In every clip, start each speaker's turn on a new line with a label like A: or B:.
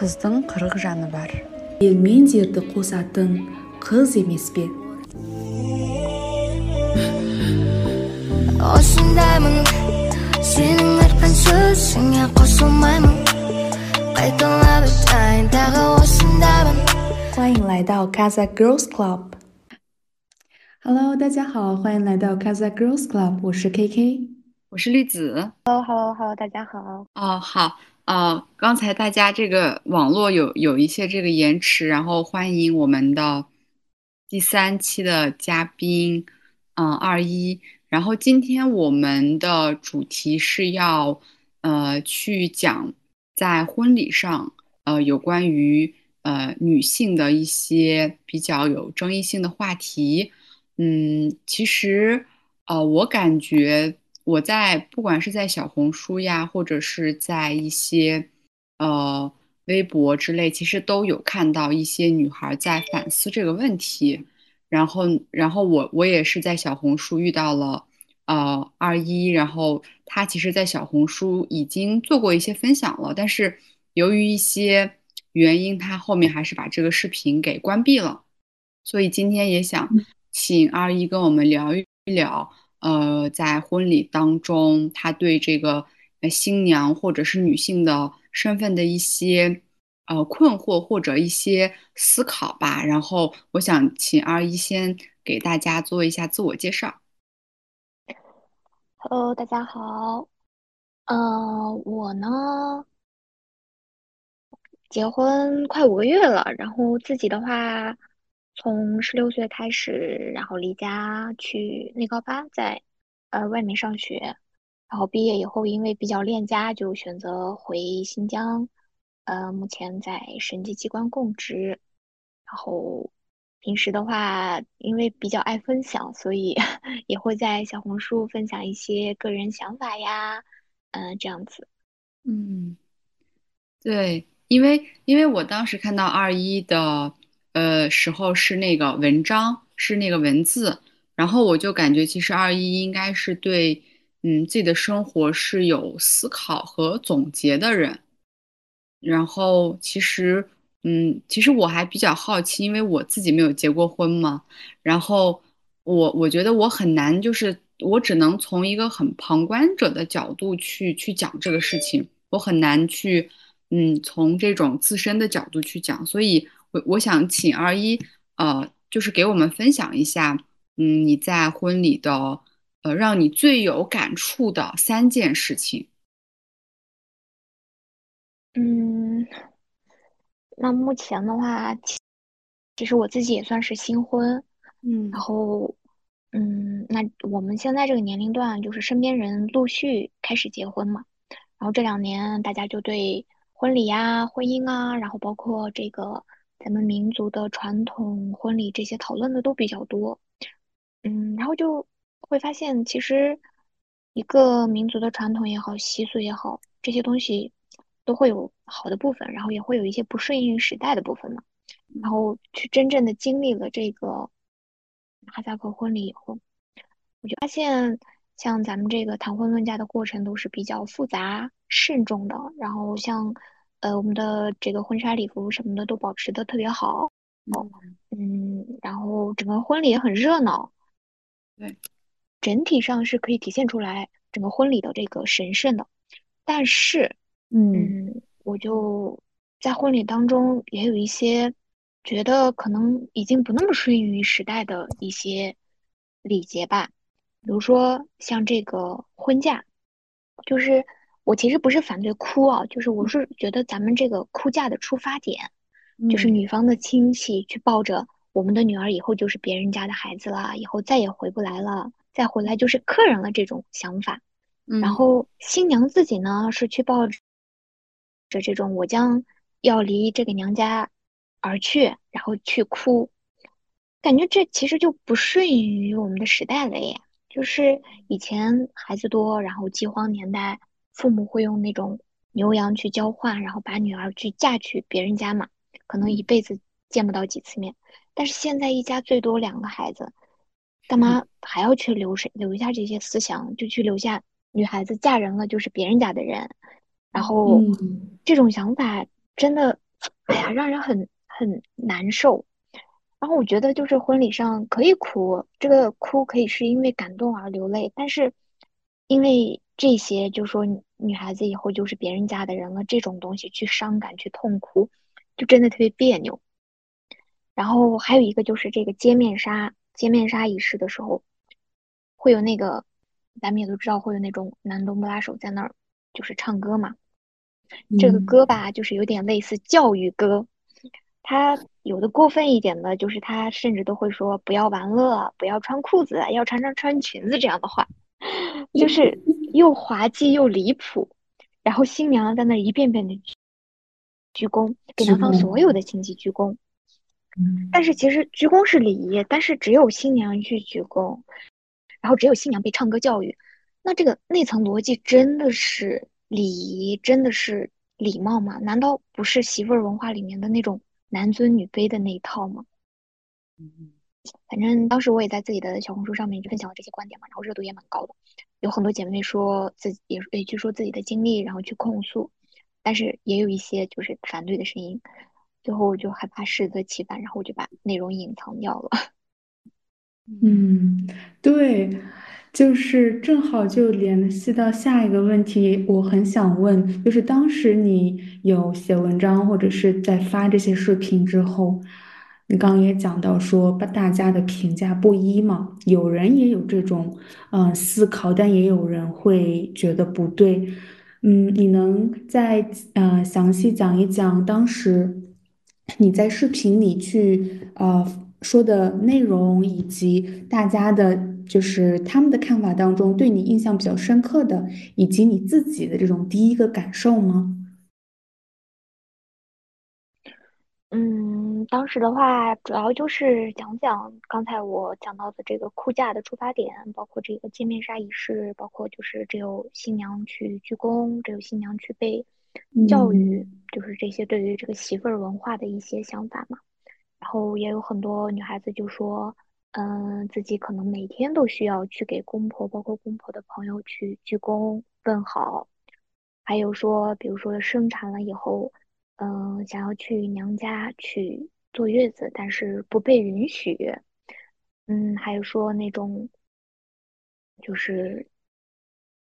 A: қыздың қырық жаны бар
B: ел мен жерді қосатын қыз емес пе
C: осындаймын сенің айтқан сөзіңе қосылмаймын қайталап айтайын тағы осындаймын
B: 欢迎来到 Casa Girls Club。Hello，大家好，欢迎来到 Casa Girls Club，我是 KK，
A: 我是栗子。
D: Hello，Hello，Hello，大家好。
A: 哦，好， 呃，刚才大家这个网络有有一些这个延迟，然后欢迎我们的第三期的嘉宾，嗯、二一。然后今天我们的主题是要呃去讲在婚礼上呃有关于呃女性的一些比较有争议性的话题。嗯，其实呃我感觉我在不管是在小红书呀，或者是在一些呃微博之类，其实都有看到一些女孩在反思这个问题。然后，然后我我也是在小红书遇到了呃二一，然后她其实在小红书已经做过一些分享了，但是由于一些原因，她后面还是把这个视频给关闭了。所以今天也想请二一跟我们聊一聊，呃，在婚礼当中，他对这个新娘或者是女性的身份的一些。呃，困惑或者一些思考吧。然后我想请二一先给大家做一下自我介绍。
D: Hello，大家好。呃，我呢，结婚快五个月了，然后自己的话，从十六岁开始，然后离家去内高班，在呃外面上学，然后毕业以后，因为比较恋家，就选择回新疆。呃，目前在审计机关供职，然后平时的话，因为比较爱分享，所以 也会在小红书分享一些个人想法呀，嗯、这样子。
A: 嗯，对，因为因为我当时看到二一的呃时候是那个文章，是那个文字，然后我就感觉其实二一应该是对嗯自己的生活是有思考和总结的人。然后其实，嗯，其实我还比较好奇，因为我自己没有结过婚嘛。然后我我觉得我很难，就是我只能从一个很旁观者的角度去去讲这个事情，我很难去，嗯，从这种自身的角度去讲。所以我我想请二一，呃，就是给我们分享一下，嗯，你在婚礼的，呃，让你最有感触的三件事情。
D: 嗯，那目前的话，其其实我自己也算是新婚，
A: 嗯
D: 然后，嗯，那我们现在这个年龄段，就是身边人陆续开始结婚嘛，然后这两年大家就对婚礼呀、婚姻啊，然后包括这个咱们民族的传统婚礼这些讨论的都比较多，嗯，然后就会发现，其实一个民族的传统也好，习俗也好，这些东西都会有好的部分，然后也会有一些不顺应时代的部分嘛。然后去真正的经历了这个哈萨克婚礼以后，我就发现，像咱们这个谈婚论嫁的过程都是比较复杂、慎重的。然后像呃我们的这个婚纱礼服什么的都保持的特别好，嗯，然后整个婚礼也很热闹，
A: 对，
D: 整体上是可以体现出来整个婚礼的这个神圣的。但是，
B: 嗯。
D: 嗯，我就在婚礼当中也有一些觉得可能已经不那么顺应于时代的一些礼节吧，比如说像这个婚嫁，就是我其实不是反对哭啊，就是我是觉得咱们这个哭嫁的出发点，就是
B: 嗯
D: 女方的亲戚去抱着我们的女儿以后就是别人家的孩子了，以后再也回不来了，再回来就是客人了这种想法。然
A: 嗯
D: 后新娘自己呢是去抱着这种我将要离这个娘家而去，然后去哭，感觉这其实就不顺应于我们的时代了耶。就是以前孩子多，然后饥荒年代，父母会用那种牛羊去交换，然后把女儿去嫁去别人家嘛，可能一辈子见不到几次面。但是现在一家最多两个孩子，干嘛还要去留谁留下这些思想，就去留下女孩子嫁人了就是别人家的人，然后
B: 嗯
D: 这种想法真的哎呀，让人很很难受。然后我觉得就是婚礼上可以哭，这个哭可以是因为感动而流泪，但是因为这些，就说女孩子以后就是别人家的人了，这种东西去伤感去痛哭，就真的特别别扭。然后还有一个就是这个揭面纱，揭面纱仪式的时候，会有那个，咱们也都知道会有那种男东不拉手在那儿，就是唱歌嘛。这个歌吧，就是有点类似教育歌，他有的过分一点的，就是他甚至都会说不要玩乐，不要穿裤子，要常常穿裙子这样的话，就是又滑稽又离谱。然后新娘在那一遍遍的鞠躬，给男方所有的亲戚鞠躬。但是其实鞠躬是礼仪，但是只有新娘去鞠躬，然后只有新娘被唱歌教育，那这个内层逻辑真的是礼仪，真的是礼貌吗？难道不是媳妇儿文化里面的那种男尊女卑的那一套吗？反正当时我也在自己的小红书上面就分享了这些观点嘛，然后热度也蛮高的，有很多姐妹说自己也也去说自己的经历，然后去控诉，但是也有一些就是反对的声音。最后我就害怕适得其反，然后我就把内容隐藏掉了。
B: 嗯，对，就是正好就联系到下一个问题，我很想问，就是当时你有写文章或者是在发这些视频之后，你刚刚也讲到说，把大家的评价不一嘛，有人也有这种嗯思考，但也有人会觉得不对。嗯，你能再呃详细讲一讲当时？你在视频里去呃说的内容，以及大家的，就是他们的看法当中，对你印象比较深刻的，以及你自己的这种第一个感受吗？
D: 嗯，当时的话，主要就是讲讲刚才我讲到的这个哭嫁的出发点，包括这个见面纱仪式，包括就是只有新娘去鞠躬，只有新娘去被。教育就是这些对于这个媳妇儿文化的一些想法嘛，然后也有很多女孩子就说，嗯，自己可能每天都需要去给公婆，包括公婆的朋友去鞠躬问好，还有说，比如说生产了以后，嗯，想要去娘家去坐月子，但是不被允许，嗯，还有说那种，就是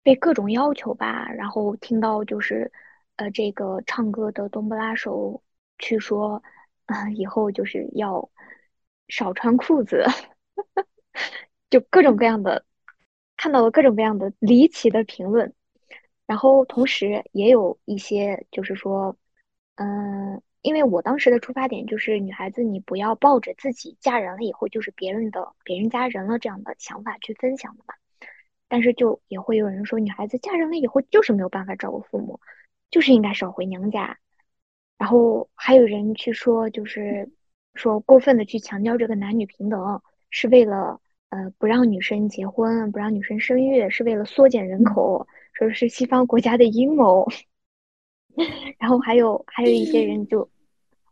D: 被各种要求吧，然后听到就是。呃，这个唱歌的冬不拉手去说，啊，以后就是要少穿裤子，就各种各样的，看到了各种各样的离奇的评论，然后同时也有一些就是说，嗯，因为我当时的出发点就是女孩子，你不要抱着自己嫁人了以后就是别人的别人家人了这样的想法去分享的嘛，但是就也会有人说，女孩子嫁人了以后就是没有办法照顾父母。就是应该少回娘家，然后还有人去说，就是说过分的去强调这个男女平等，是为了呃不让女生结婚，不让女生生育，是为了缩减人口，说是西方国家的阴谋。然后还有还有一些人就，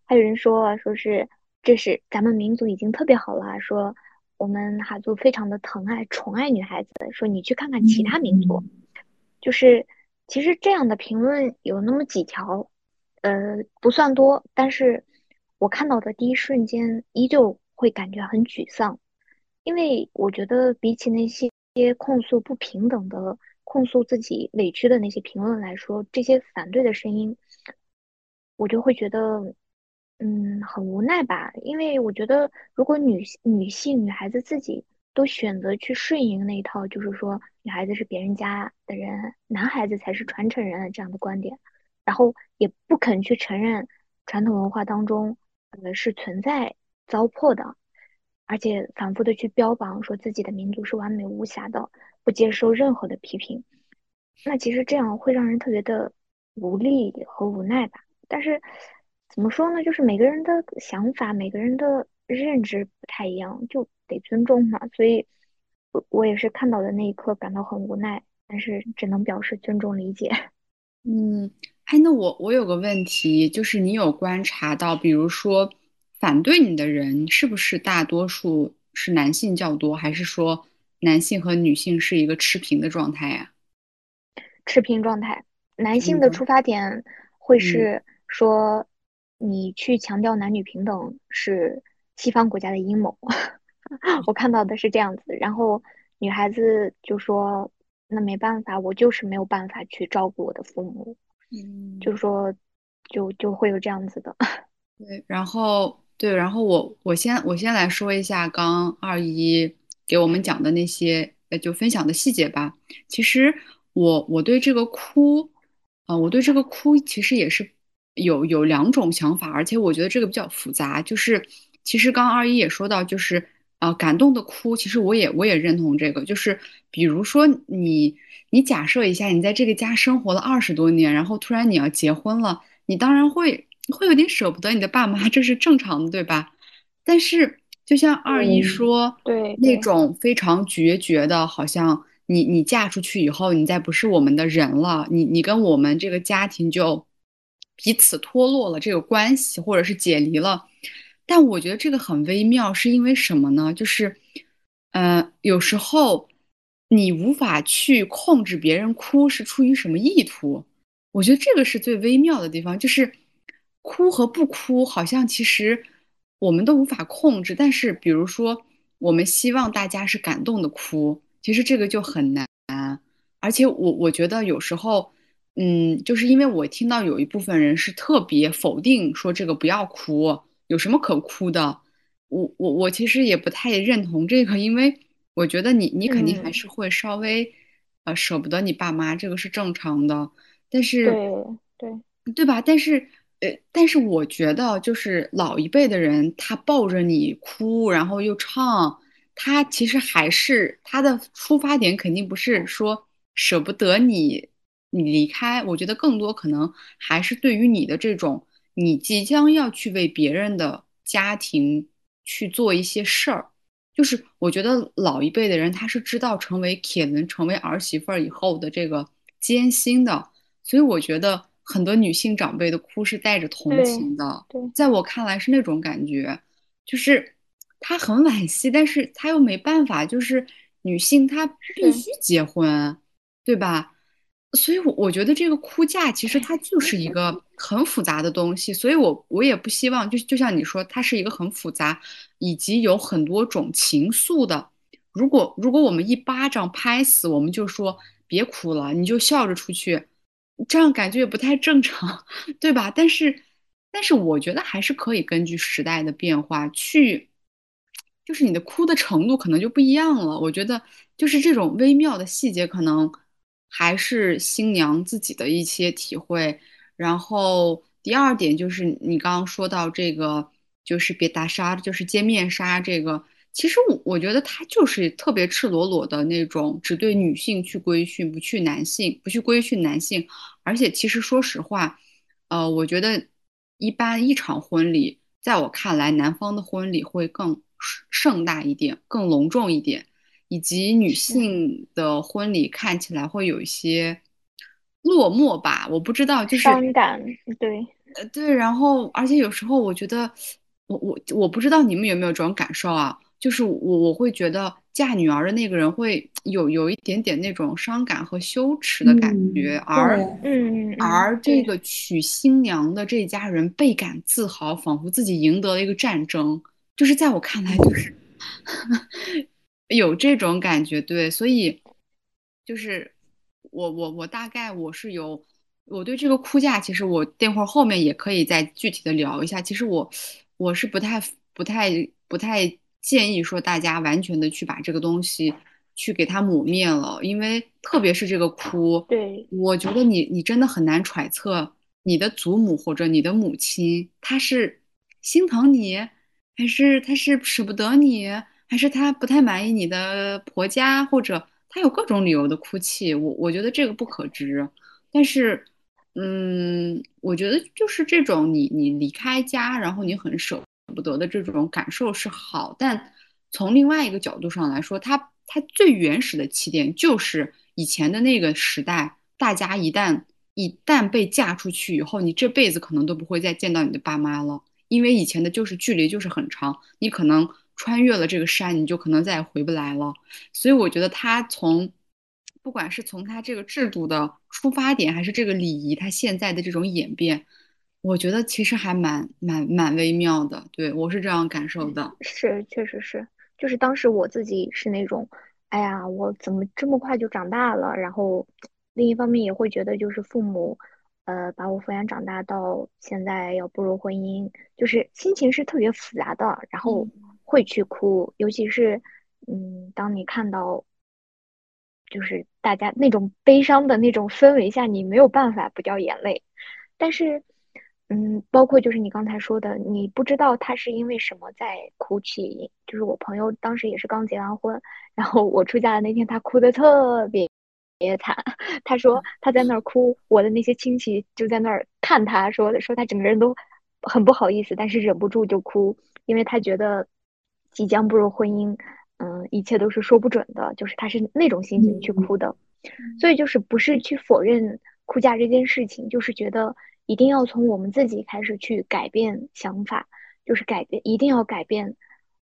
D: 还有人说说是这是咱们民族已经特别好了，说我们哈族非常的疼爱宠爱女孩子，说你去看看其他民族，就是。其实这样的评论有那么几条，呃，不算多，但是我看到的第一瞬间依旧会感觉很沮丧，因为我觉得比起那些控诉不平等的、控诉自己委屈的那些评论来说，这些反对的声音，我就会觉得，嗯，很无奈吧。因为我觉得，如果女女性、女孩子自己。都选择去顺应那一套，就是说女孩子是别人家的人，男孩子才是传承人这样的观点，然后也不肯去承认传统文化当中呃是存在糟粕的，而且反复的去标榜说自己的民族是完美无瑕的，不接受任何的批评，那其实这样会让人特别的无力和无奈吧。但是怎么说呢？就是每个人的想法，每个人的认知不太一样，就。得尊重嘛，所以，我我也是看到的那一刻感到很无奈，但是只能表示尊重理解。
A: 嗯，哎，那我我有个问题，就是你有观察到，比如说反对你的人是不是大多数是男性较多，还是说男性和女性是一个持平的状态呀？
D: 持平状态，男性的出发点会是说，你去强调男女平等是西方国家的阴谋。我看到的是这样子，然后女孩子就说：“那没办法，我就是没有办法去照顾我的父母。”
A: 嗯，
D: 就说，就就会有这样子的。
A: 对，然后对，然后我我先我先来说一下刚二一给我们讲的那些呃，就分享的细节吧。其实我我对这个哭，啊、我对这个哭其实也是有有两种想法，而且我觉得这个比较复杂。就是其实刚二一也说到，就是呃感动的哭，其实我也我也认同这个。就是比如说你你假设一下，你在这个家生活了二十多年，然后突然你要结婚了，你当然会会有点舍不得你的爸妈，这是正常的，对吧？但是就像二一
B: 嗯
A: 说，那
D: 对对
A: 种非常决绝的，好像你你嫁出去以后，你再不是我们的人了，你你跟我们这个家庭就彼此脱落了这个关系，或者是解离了。但我觉得这个很微妙，是因为什么呢？就是，呃，有时候你无法去控制别人哭是出于什么意图。我觉得这个是最微妙的地方，就是哭和不哭，好像其实我们都无法控制。但是，比如说，我们希望大家是感动的哭，其实这个就很难。而且我我觉得有时候，嗯，就是因为我听到有一部分人是特别否定说这个不要哭，有什么可哭的？我我我其实也不太认同这个，因为我觉得你你肯定还
D: 嗯，
A: 是会稍微呃舍不得你爸妈，这个是正常的。但是，
D: 对对
A: 对吧？但是，呃，但是我觉得，就是老一辈的人，他抱着你哭，然后又唱，他其实还是他的出发点肯定不是说舍不得你，你离开。我觉得更多可能还是对于你的这种，你即将要去为别人的家庭去做一些事儿。就是我觉得老一辈的人，他是知道成为铁人、成为儿媳妇儿以后的这个艰辛的。所以我觉得很多女性长辈的哭是带着同情的，
D: 对
A: 在我看来是那种感觉，就是她很惋惜，但是她又没办法，就是女性她必，须结婚，对吧？所以我，我觉得这个哭嫁其实它就是一个很复杂的东西，所以我我也不希望，就就像你说，它是一个很复杂，以及有很多种情愫的。如果如果我们一巴掌拍死，我们就说别哭了，你就笑着出去，这样感觉也不太正常，对吧？但是，但是我觉得还是可以根据时代的变化去，就是你的哭的程度可能就不一样了。我觉得就是这种微妙的细节，可能还是新娘自己的一些体会。然后第二点就是你刚刚说到这个，就是别大纱，就是揭面纱这个。其实我我觉得它就是特别赤裸裸的那种，只对女性去规训，不去男性，不去规训男性。而且其实说实话，呃，我觉得一般一场婚礼，在我看来，男方的婚礼会更盛大一点，更隆重一点，以及女性的婚礼看起来会有一些落寞吧。我不知道，就是
D: 伤感，对，
A: 呃，对，然后而且有时候我觉得，我我我不知道你们有没有这种感受啊？就是我我会觉得嫁女儿的那个人会有有一点点那种伤感和羞耻的感觉，
B: 嗯，
A: 而，
D: 嗯嗯嗯，
A: 而这，个娶新娘的这家人倍感自豪，仿佛自己赢得了一个战争。就是在我看来，就是有这种感觉，对，所以就是我我我大概我是有我对这个哭架，其实我待会儿后面也可以再具体的聊一下。其实我我是不太不太不太建议说大家完全的去把这个东西去给它抹灭了，因为特别是这个哭，
D: 对，
A: 我觉得你你真的很难揣测你的祖母或者你的母亲，她是心疼你，还是她是舍不得你，还是他不太满意你的婆家，或者他有各种理由的哭泣。我我觉得这个不可知。但是，嗯，我觉得就是这种你你离开家，然后你很舍不得的这种感受是好，但从另外一个角度上来说，它它最原始的起点就是以前的那个时代，大家一旦一旦被嫁出去以后，你这辈子可能都不会再见到你的爸妈了，因为以前的就是距离就是很长，你可能穿越了这个山，你就可能再也回不来了。所以我觉得他从不管是从他这个制度的出发点，还是这个礼仪他现在的这种演变，我觉得其实还蛮蛮蛮微妙的，对，我是这样感受的。
D: 是，确实是，就是当时我自己是那种，哎呀，我怎么这么快就长大了？然后另一方面也会觉得，就是父母，呃，把我抚养长大到现在要步入婚姻，就是心情是特别复杂的，然后会去哭，尤其是，嗯，当你看到，就是大家那种悲伤的那种氛围下，你没有办法不掉眼泪，但是。嗯，包括就是你刚才说的，你不知道他是因为什么在哭泣。就是我朋友当时也是刚结完婚，然后我出嫁的那天，他哭的特别惨。他说他在那儿哭，我的那些亲戚就在那儿看他，说说他整个人都很不好意思，但是忍不住就哭，因为他觉得即将步入婚姻，嗯，一切都是说不准的，就是他是那种心情去哭的。所以就是不是去否认哭嫁这件事情，就是觉得。一定要从我们自己开始去改变想法，就是改变，一定要改变。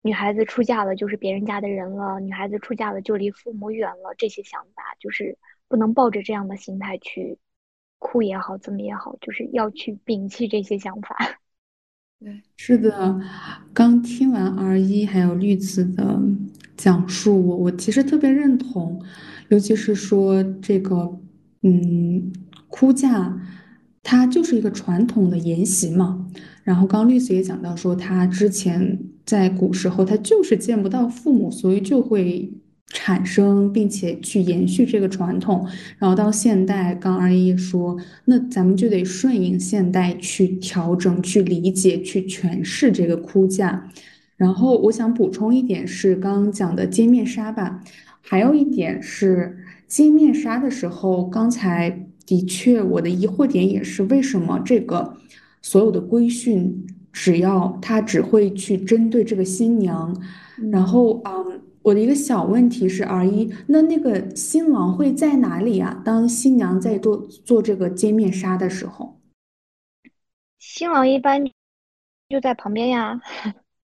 D: 女孩子出嫁了就是别人家的人了，女孩子出嫁了就离父母远了，这些想法就是不能抱着这样的心态去哭也好，怎么也好，就是要去摒弃这些想法。
B: 对，是的。刚听完 R 一还有绿子的讲述，我我其实特别认同，尤其是说这个，嗯，哭嫁。它就是一个传统的沿袭嘛，然后刚刚律师也讲到说，他之前在古时候他就是见不到父母，所以就会产生并且去延续这个传统，然后到现代，刚二一说，那咱们就得顺应现代去调整、去理解、去诠释这个哭嫁。然后我想补充一点是刚刚讲的揭面纱吧，还有一点是揭面纱的时候，刚才。的确，我的疑惑点也是为什么这个所有的规训，只要他只会去针对这个新娘，然后，嗯，我的一个小问题是，R 一，那那个新郎会在哪里啊？当新娘在做做这个揭面纱的时候，
D: 新郎一般就在旁边呀。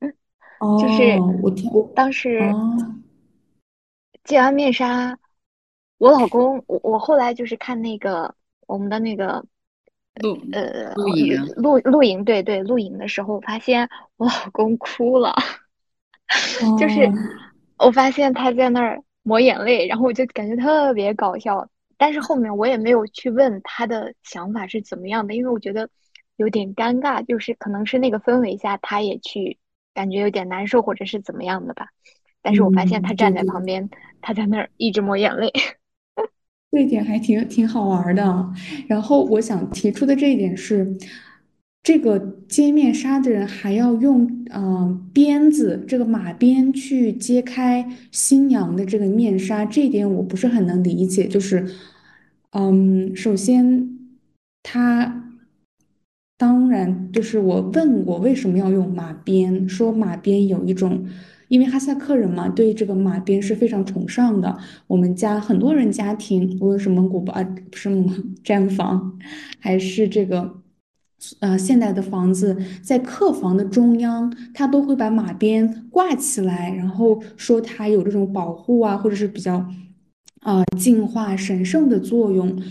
B: 哦，
D: 就是
B: 我听我
D: 当时揭完面纱。我老公，我我后来就是看那个我们的那个
A: 录
D: 呃
A: 录影
D: 录录影，对对，录影的时候发现我老公哭了，就是我发现他在那儿抹眼泪，然后我就感觉特别搞笑。但是后面我也没有去问他的想法是怎么样的，因为我觉得有点尴尬，就是可能是那个氛围下他也去感觉有点难受或者是怎么样的吧。但是我发现他站在旁边，他在那儿一直抹眼泪。
B: 这一点还挺挺好玩的。然后我想提出的这一点是，这个揭面纱的人还要用嗯鞭子，这个马鞭去揭开新娘的这个面纱，这一点我不是很能理解。就是嗯，首先他当然就是我问我为什么要用马鞭，说马鞭有一种。因为哈萨克人嘛，对这个马鞭是非常崇尚的。我们家很多人家庭，无论是蒙古包啊，不是毡 房，还是这个呃现代的房子，在客房的中央，他都会把马鞭挂起来，然后说它有这种保护啊，或者是比较啊净化神圣的作用。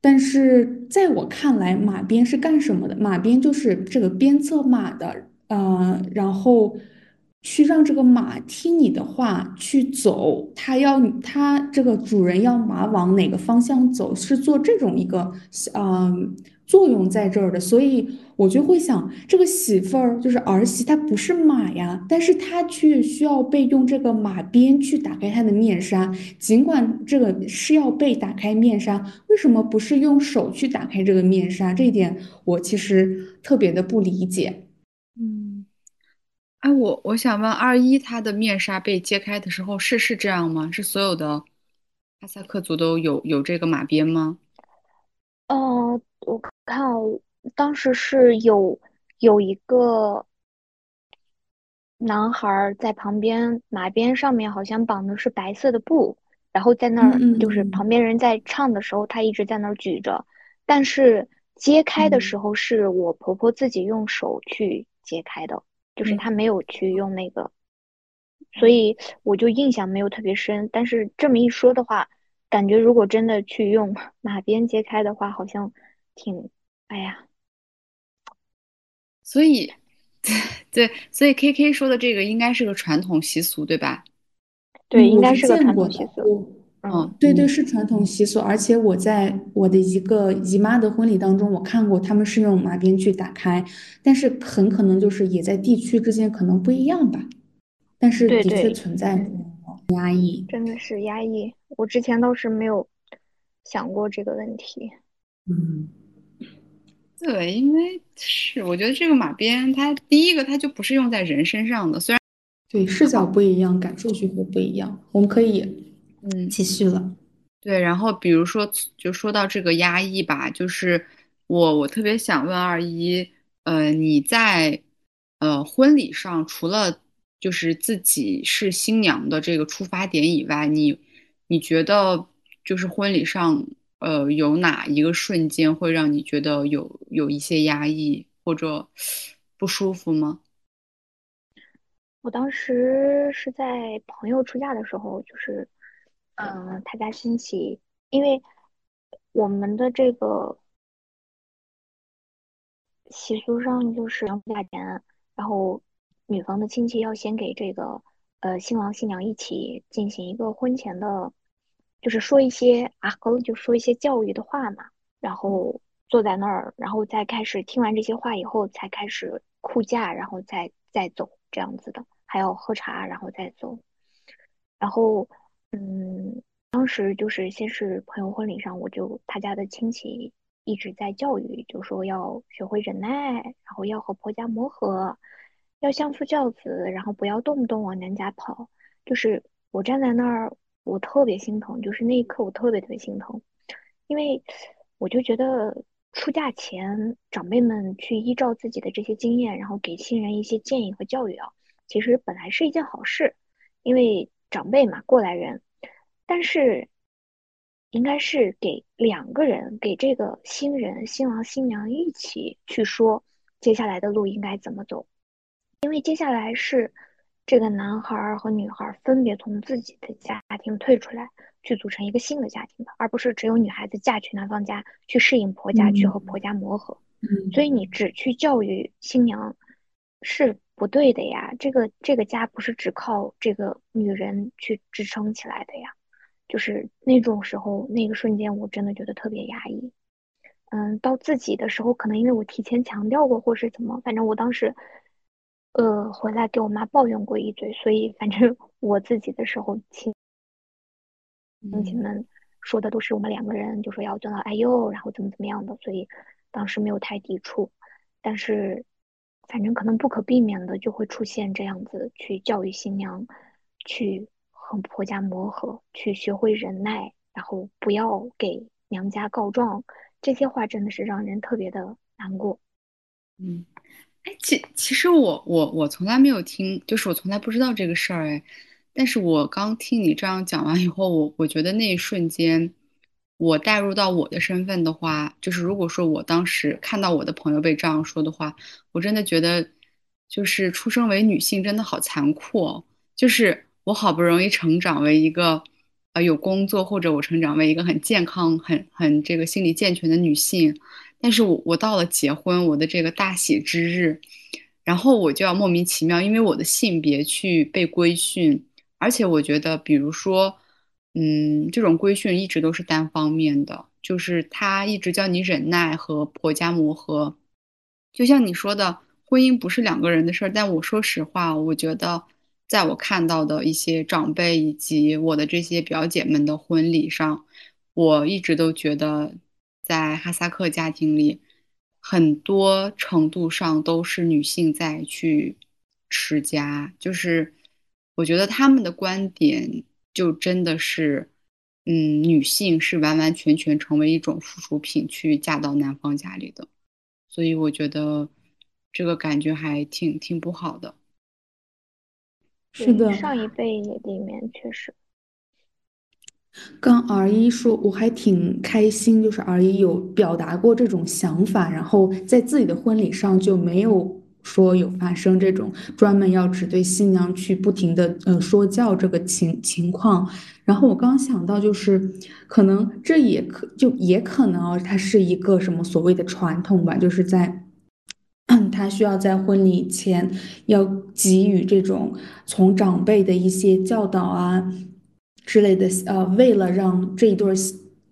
B: 但是在我看来，马鞭是干什么的？马鞭就是这个鞭策马的，呃，然后。去让这个马听你的话去走，它要它这个主人要马往哪个方向走，是做这种一个嗯作用在这儿的，所以我就会想，这个媳妇儿就是儿媳，她不是马呀，但是她却需要被用这个马鞭去打开她的面纱，尽管这个是要被打开面纱，为什么不是用手去打开这个面纱？这一点我其实特别的不理解。
A: 嗯哎，我我想问二一，他的面纱被揭开的时候是是这样吗？是所有的哈萨克族都有有这个马鞭吗？
D: 哦，我看当时是有有一个男孩在旁边，马鞭上面好像绑的是白色的布，然后在那儿就是旁边人在唱的时候，他一直在那儿举着。但是揭开的时候是我婆婆自己用手去揭开的。就是她没有去用那个，所以我就印象没有特别深。但是这么一说的话，感觉如果真的去用 马鞭揭开的话，好像挺……哎呀，
A: 所以，对，所以 KK 说的这个应该是个传统习俗，对吧？
D: 对，应该是个传统习俗。嗯，
A: 嗯
B: 对对是传统习俗，而且我在我的一个姨妈的婚礼当中，我看过他们是用马鞭去打开，但是很可能就是也在地区之间可能不一样吧，但是的确存在这种压抑。
D: 真的是压抑。我之前倒是没有想过这个问题。
B: 嗯，
A: 对，因为是我觉得这个马鞭，它第一个它就不是用在人身上的，虽然
B: 对，视角不一样，感受就会不一样。我们可以
A: 嗯。
B: 继续了。
A: 对，然后比如说，就说到这个压抑吧，就是我我特别想问二一，呃，你在呃婚礼上，除了就是自己是新娘的这个出发点以外，你你觉得就是婚礼上，呃，有哪一个瞬间会让你觉得有有一些压抑或者不舒服吗？
D: 我当时是在朋友出嫁的时候，就是，嗯、他家亲戚，因为我们的这个习俗上就是娘家前，然后女方的亲戚要先给这个呃新郎新娘一起进行一个婚前的，就是说一些啊，就说一些教育的话嘛，然后坐在那儿，然后再开始听完这些话以后，才开始哭嫁，然后再再走这样子的，还要喝茶，然后再走。然后，嗯，当时就是先是朋友婚礼上，我就他家的亲戚一直在教育，就说要学会忍耐，然后要和婆家磨合，要相夫教子，然后不要动不动往娘家跑。就是我站在那儿，我特别心疼，就是那一刻我特别特别心疼，因为我就觉得出嫁前长辈们去依照自己的这些经验，然后给新人一些建议和教育啊，其实本来是一件好事。因为长辈嘛，过来人，但是应该是给两个人，给这个新人、新郎新娘一起去说接下来的路应该怎么走，因为接下来是这个男孩儿和女孩儿分别从自己的家庭退出来，去组成一个新的家庭的，而不是只有女孩子嫁去男方家去适应婆家，去和
B: 嗯
D: 婆家磨合。所以
B: 嗯
D: 你只去教育新娘是不对的呀，这个这个家不是只靠这个女人去支撑起来的呀。就是那种时候，那个瞬间，我真的觉得特别压抑。嗯，到自己的时候，可能因为我提前强调过，或是怎么，反正我当时，呃，回来给我妈抱怨过一嘴，所以反正 我自己的时候，亲亲戚
A: 嗯
D: 们说的都是我们两个人，就说要尊老爱幼，然后怎么怎么样的，所以当时没有太抵触。但是，反正可能不可避免的就会出现这样子，去教育新娘，去和婆家磨合，去学会忍耐，然后不要给娘家告状，这些话真的是让人特别的难过。
A: 嗯。哎，其其实我我我从来没有听，就是我从来不知道这个事儿哎，但是我刚听你这样讲完以后，我我觉得那一瞬间，我带入到我的身份的话，就是如果说我当时看到我的朋友被这样说的话，我真的觉得，就是出生为女性真的好残酷哦，就是我好不容易成长为一个，呃，有工作或者我成长为一个很健康、很很这个心理健全的女性。但是我我到了结婚我的这个大喜之日，然后我就要莫名其妙，因为我的性别去被规训，而且我觉得，比如说，嗯，这种规训一直都是单方面的，就是他一直教你忍耐和婆家磨合，就像你说的，婚姻不是两个人的事儿，但我说实话，我觉得，在我看到的一些长辈以及我的这些表姐们的婚礼上，我一直都觉得，在哈萨克家庭里，很多程度上都是女性在去持家，就是我觉得他们的观点就真的是，嗯，女性是完完全全成为一种附属品去嫁到男方家里的。所以我觉得这个感觉还挺挺不好的。
B: 是的，
D: 上一辈里面确实，
B: 刚 R 一说，我还挺开心，就是 R 一有表达过这种想法，然后在自己的婚礼上就没有说有发生这种专门要只对新娘去不停的呃说教这个情情况。然后我刚想到，就是可能这也可就也可能啊，它是一个什么所谓的传统吧，就是在 他需要在婚礼前要给予这种从长辈的一些教导啊之类的，呃，为了让这一对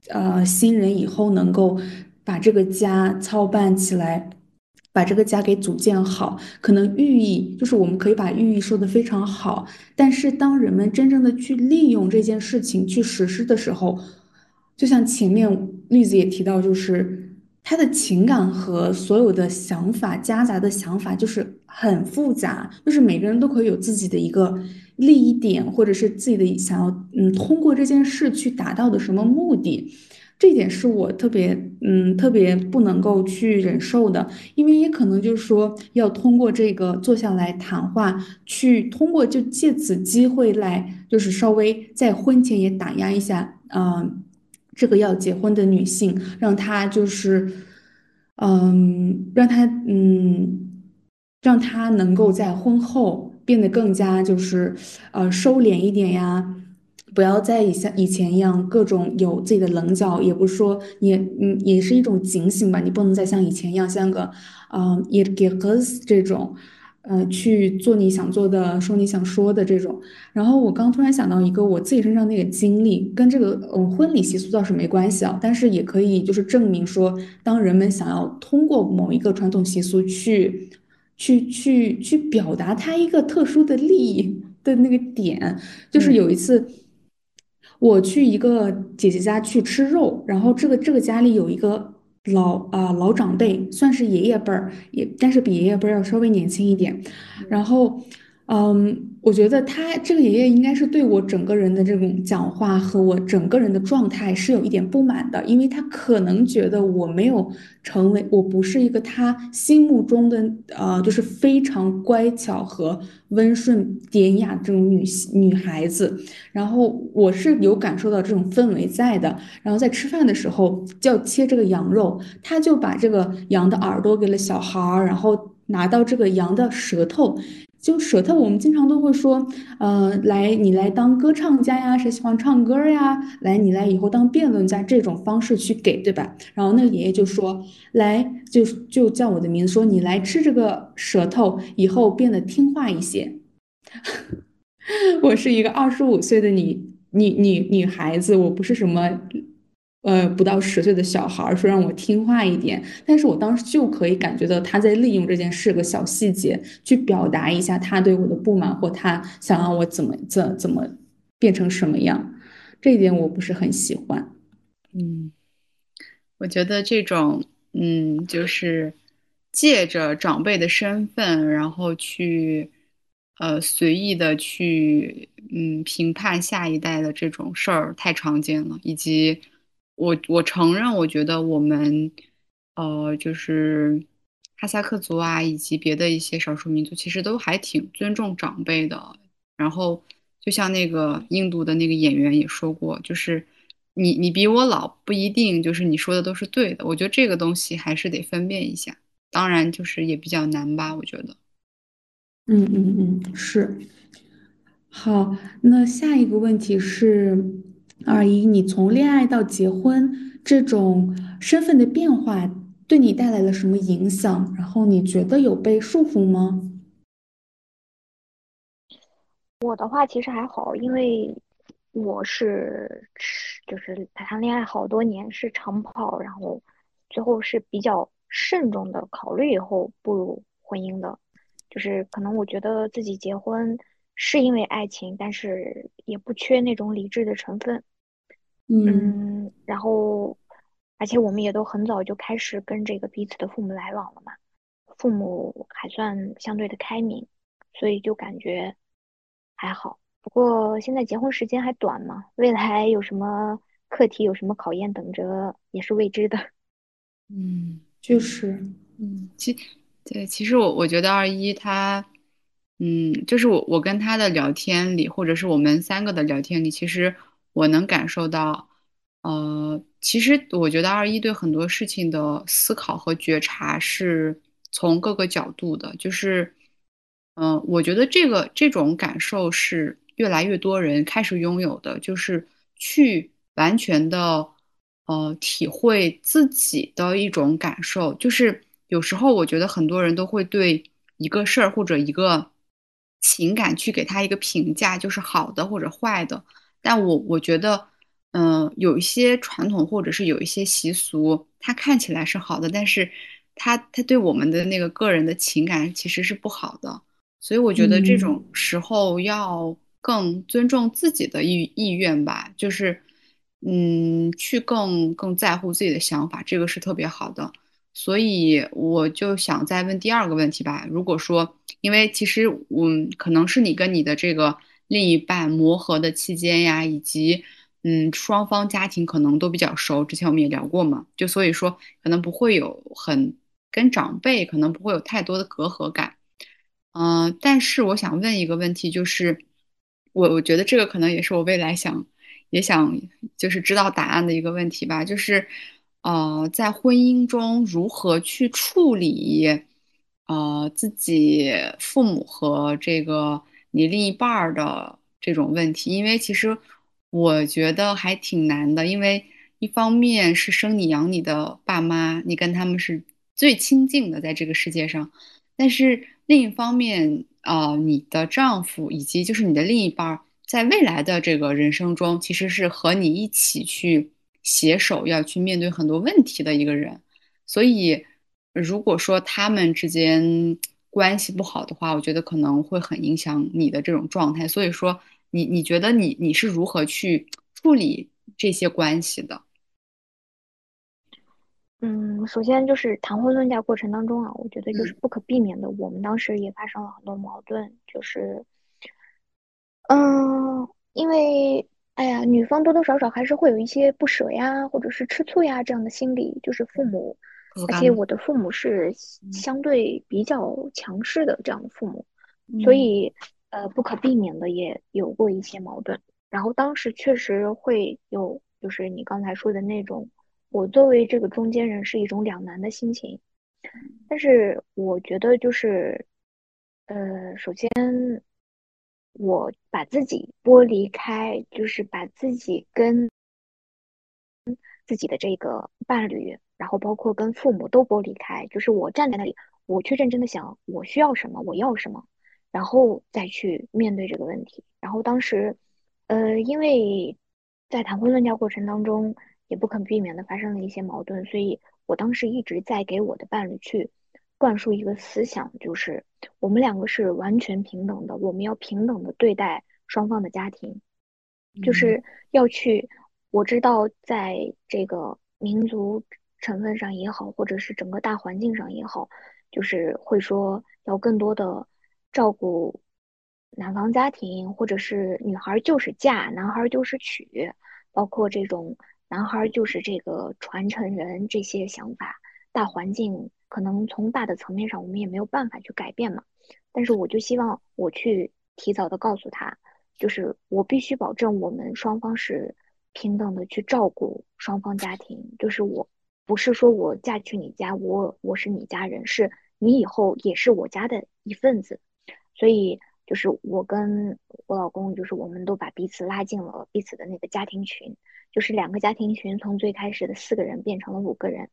B: 呃新人以后能够把这个家操办起来。把这个家给组建好，可能寓意就是我们可以把寓意说的非常好，但是当人们真正的去利用这件事情去实施的时候，就像前面例子也提到，就是他的情感和所有的想法夹杂的想法就是很复杂，就是每个人都可以有自己的一个利益点，或者是自己的想要嗯通过这件事去达到的什么目的。这一点是我特别，嗯，特别不能够去忍受的，因为也可能就是说，要通过这个坐下来谈话，去通过就借此机会来，就是稍微在婚前也打压一下，嗯，这个要结婚的女性，让她就是，嗯，让她，嗯，让她能够在婚后变得更加就是，呃，收敛一点呀。不要再像以前一样各种有自己的棱角，也不是说也嗯也是一种警醒吧。你不能再像以前一样像个嗯也给和这种，呃去做你想做的，说你想说的这种。然后我刚突然想到一个我自己身上那个经历，跟这个嗯婚礼习俗倒是没关系啊，但是也可以就是证明说，当人们想要通过某一个传统习俗去去去去表达他一个特殊的利益的那个点，就是有一次。我去一个姐姐家去吃肉，然后这个这个家里有一个老啊老长辈，算是爷爷辈儿，也但是比爷爷辈儿要稍微年轻一点，然后。嗯，我觉得他这个爷爷应该是对我整个人的这种讲话和我整个人的状态是有一点不满的，因为他可能觉得我没有成为，我不是一个他心目中的呃，就是非常乖巧和温顺典雅这种女女孩子。然后我是有感受到这种氛围在的。然后在吃饭的时候就要切这个羊肉，他就把这个羊的耳朵给了小孩儿，然后拿到这个羊的舌头。就舌头，我们经常都会说，呃，来你来当歌唱家呀，谁喜欢唱歌呀？来，你来以后当辩论家，这种方式去给，对吧？然后那个爷爷就说，来，就就叫我的名字，说你来吃这个舌头，以后变得听话一些。我是一个二十五岁的女女女女孩子，我不是什么。呃，不到十岁的小孩说让我听话一点，但是我当时就可以感觉到他在利用这件事个小细节去表达一下他对我的不满，或他想让我怎么怎怎么变成什么样，这一点我不是很喜欢。
A: 嗯，我觉得这种嗯，就是借着长辈的身份，然后去呃随意的去嗯评判下一代的这种事儿太常见了，以及。我我承认，我觉得我们，呃，就是哈萨克族啊，以及别的一些少数民族，其实都还挺尊重长辈的。然后，就像那个印度的那个演员也说过，就是你你比我老不一定就是你说的都是对的。我觉得这个东西还是得分辨一下，当然就是也比较难吧，我觉得。
B: 嗯嗯嗯，是。好，那下一个问题是。二一，你从恋爱到结婚这种身份的变化，对你带来了什么影响？然后你觉得有被束缚吗？
D: 我的话其实还好，因为我是就是谈恋爱好多年是长跑，然后最后是比较慎重的考虑以后步入婚姻的，就是可能我觉得自己结婚是因为爱情，但是也不缺那种理智的成分。嗯，然后，而且我们也都很早就开始跟这个彼此的父母来往了嘛，父母还算相对的开明，所以就感觉还好。不过现在结婚时间还短嘛，未来有什么课题，有什么考验等着，也是未知的。
A: 嗯，
B: 就是，
A: 嗯，其对，其实我我觉得二一他，嗯，就是我我跟他的聊天里，或者是我们三个的聊天里，其实。我能感受到，呃，其实我觉得二一对很多事情的思考和觉察是从各个角度的，就是，嗯，我觉得这个这种感受是越来越多人开始拥有的，就是去完全的，呃，体会自己的一种感受，就是有时候我觉得很多人都会对一个事儿或者一个情感去给他一个评价，就是好的或者坏的。但我我觉得，嗯、有一些传统或者是有一些习俗，它看起来是好的，但是它它对我们的那个个人的情感其实是不好的。所以我觉得这种
B: 嗯
A: 时候要更尊重自己的意意愿吧，就是嗯，去更更在乎自己的想法，这个是特别好的。所以我就想再问第二个问题吧。如果说，因为其实嗯，可能是你跟你的这个另一半磨合的期间呀，以及嗯双方家庭可能都比较熟，之前我们也聊过嘛，就所以说可能不会有很跟长辈可能不会有太多的隔阂感。嗯、但是我想问一个问题，就是我我觉得这个可能也是我未来想也想就是知道答案的一个问题吧，就是呃，在婚姻中如何去处理呃自己父母和这个你另一半儿的这种问题，因为其实我觉得还挺难的，因为一方面是生你养你的爸妈，你跟他们是最亲近的，在这个世界上。但是另一方面，呃，你的丈夫以及就是你的另一半儿，在未来的这个人生中，其实是和你一起去携手要去面对很多问题的一个人。所以，如果说他们之间关系不好的话，我觉得可能会很影响你的这种状态。所以说，你你觉得你你是如何去处理这些关系的？
D: 嗯，首先就是谈婚论嫁过程当中啊，我觉得就是
A: 嗯
D: 不可避免的，我们当时也发生了很多矛盾，就是嗯，因为哎呀，女方多多少少还是会有一些不舍呀，或者是吃醋呀这样的心理，就是父母，而且，我的父母是
A: 嗯
D: 相对比较强势的这样的父母，所
A: 嗯
D: 以呃不可避免的也有过一些矛盾。然后当时确实会有，就是你刚才说的那种，我作为这个中间人是一种两难的心情。但是我觉得就是，呃，首先我把自己剥离开，就是把自己跟自己的这个伴侣，然后包括跟父母都不离开，就是我站在那里，我去认真的想我需要什么，我要什么，然后再去面对这个问题。然后当时，呃，因为在谈婚论嫁过程当中，也不可避免的发生了一些矛盾，所以我当时一直在给我的伴侣去灌输一个思想，就是我们两个是完全平等的，我们要平等的对待双方的家庭。就
A: 嗯
D: 是要去，我知道在这个民族成分上也好，或者是整个大环境上也好，就是会说要更多的照顾男方家庭，或者是女孩就是嫁，男孩就是娶，包括这种男孩就是这个传承人这些想法，大环境可能从大的层面上我们也没有办法去改变嘛，但是我就希望我去提早的告诉他。就是我必须保证我们双方是平等的去照顾双方家庭，就是我不是说我嫁去你家，我我是你家人，是你以后也是我家的一份子，所以就是我跟我老公，就是我们都把彼此拉进了彼此的那个家庭群，就是两个家庭群从最开始的四个人变成了五个人，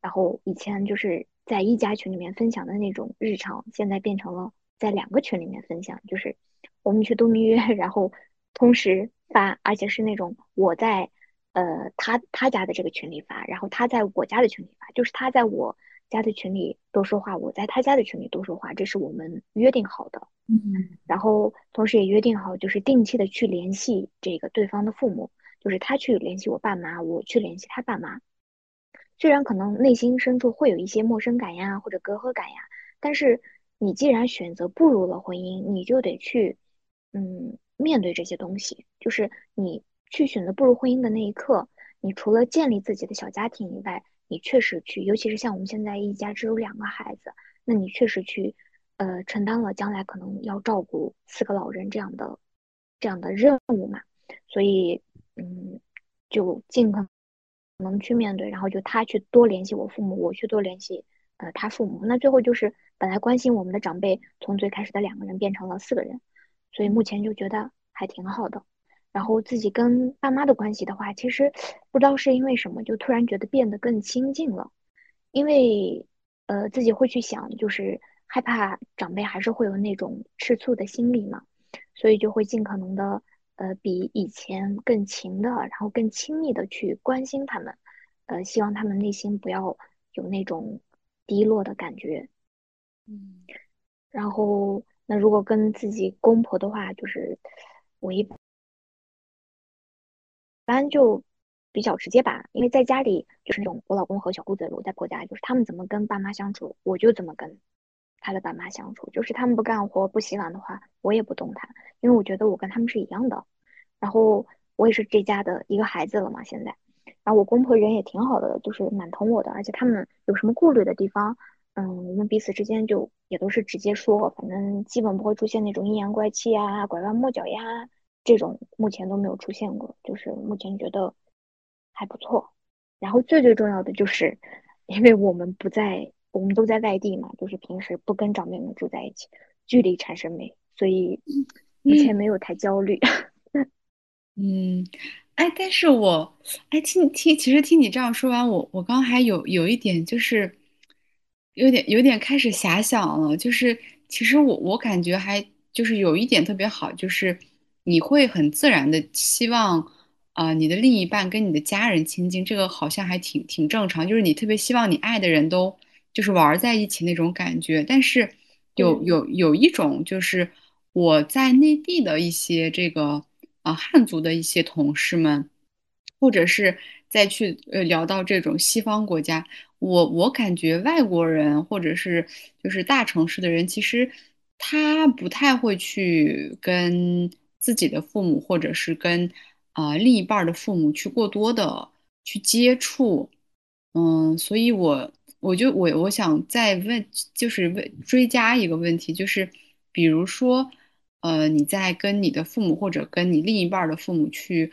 D: 然后以前就是在一家群里面分享的那种日常，现在变成了在两个群里面分享，就是我们去度蜜月，然后同时发，而且是那种我在呃他他家的这个群里发，然后他在我家的群里发，就是他在我家的群里多说话，我在他家的群里多说话，这是我们约定好的。
B: 嗯
D: 然后同时也约定好，就是定期的去联系这个对方的父母，就是他去联系我爸妈，我去联系他爸妈。虽然可能内心深处会有一些陌生感呀，或者隔阂感呀，但是你既然选择步入了婚姻，你就得去，嗯，面对这些东西。就是你去选择步入婚姻的那一刻，你除了建立自己的小家庭以外，你确实去，尤其是像我们现在一家只有两个孩子，那你确实去，呃，承担了将来可能要照顾四个老人这样的这样的任务嘛。所以，嗯，就尽可能去面对，然后就他去多联系我父母，我去多联系呃他父母。那最后就是本来关心我们的长辈，从最开始的两个人变成了四个人，所以目前就觉得还挺好的。然后自己跟爸妈的关系的话，其实不知道是因为什么，就突然觉得变得更亲近了。因为呃，自己会去想，就是害怕长辈还是会有那种吃醋的心理嘛，所以就会尽可能的，呃，比以前更勤的，然后更亲密的去关心他们，呃，希望他们内心不要有那种低落的感觉。
A: 嗯，
D: 然后那如果跟自己公婆的话，就是我一般就。比较直接吧，因为在家里就是那种我老公和小姑子，我在婆家就是他们怎么跟爸妈相处，我就怎么跟他的爸妈相处。就是他们不干活不洗碗的话，我也不动弹，因为我觉得我跟他们是一样的。然后我也是这家的一个孩子了嘛，现在。然后我公婆人也挺好的，就是蛮疼我的，而且他们有什么顾虑的地方，嗯，我们彼此之间就也都是直接说，反正基本不会出现那种阴阳怪气呀、拐弯抹角呀这种，目前都没有出现过。就是目前觉得。还不错，然后最最重要的就是，因为我们不在，我们都在外地嘛，就是平时不跟长辈们住在一起，距离产生美，所以目前没有太焦虑。
A: 嗯，哎，但是我，哎，听听，其实听你这样说完，我我刚还有有一点就是，有点有点开始遐想了，就是其实我我感觉还就是有一点特别好，就是你会很自然的希望。啊，你的另一半跟你的家人亲近，这个好像还挺挺正常。就是你特别希望你爱的人都就是玩在一起那种感觉。但是有有有一种，就是我在内地的一些这个啊汉族的一些同事们，或者是再去呃聊到这种西方国家，我我感觉外国人或者是就是大城市的人，其实他不太会去跟自己的父母或者是跟。啊，另一半的父母去过多的去接触，嗯，所以我我就我我想再问，就是问追加一个问题，就是比如说，呃，你在跟你的父母或者跟你另一半的父母去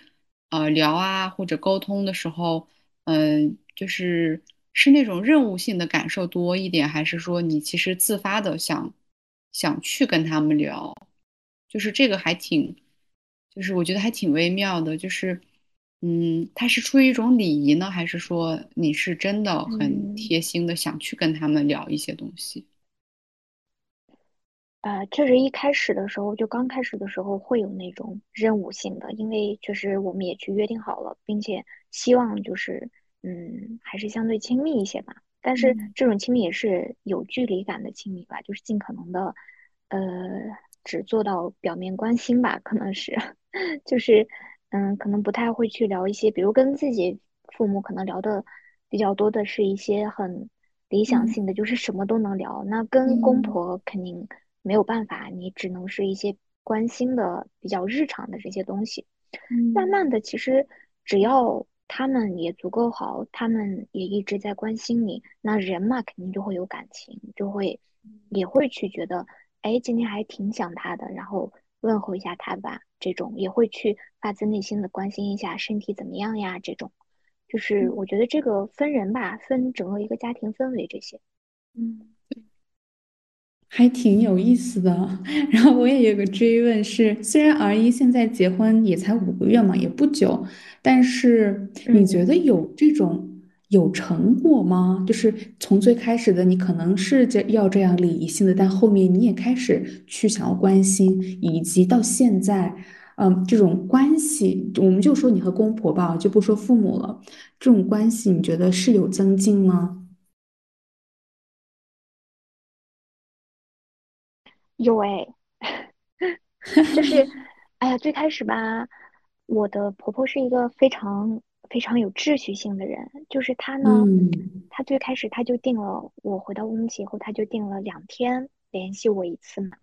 A: 呃聊啊或者沟通的时候，嗯，就是是那种任务性的感受多一点，还是说你其实自发的想想去跟他们聊，就是这个还挺。就是我觉得还挺微妙的，就是，嗯，他是出于一种礼仪呢，还是说你是真的很贴心的想去跟他们聊一些东西？
D: 呃，确实一开始的时候，就刚开始的时候会有那种任务性的，因为确实我们也去约定好了，并且希望就是，嗯，还是相对亲密一些吧。但是这种亲密也是有距离感的亲密吧，就是尽可能的，呃。只做到表面关心吧，可能是，就是，嗯，可能不太会去聊一些，比如跟自己父母可能聊的比较多的是一些很理想性的，就是什么都能聊。那跟公婆肯定没有办法，你只能是一些关心的比较日常的这些东西。慢慢的，其实只要他们也足够好，他们也一直在关心你，那人嘛，肯定就会有感情，就会也会去觉得。哎，今天还挺想他的，然后问候一下他吧。这种也会去发自内心的关心一下身体怎么样呀。这种，就是我觉得这个分人吧，分整个一个家庭氛围这些。
B: 嗯，还挺有意思的。然后我也有个追问是，虽然 R 一现在结婚也才五个月嘛，也不久，但是你觉得有这种？有成果吗？就是从最开始的你可能是这要这样礼仪性的，但后面你也开始去想要关心，以及到现在，嗯，这种关系，我们就说你和公婆吧，就不说父母了，这种关系你觉得是有增进吗？
D: 有哎，就是，哎呀，最开始吧，我的婆婆是一个非常。非常有秩序性的人，就是他呢。他最开始他就定了，我回到乌鲁木齐以后，他就定了两天联系我一次嘛，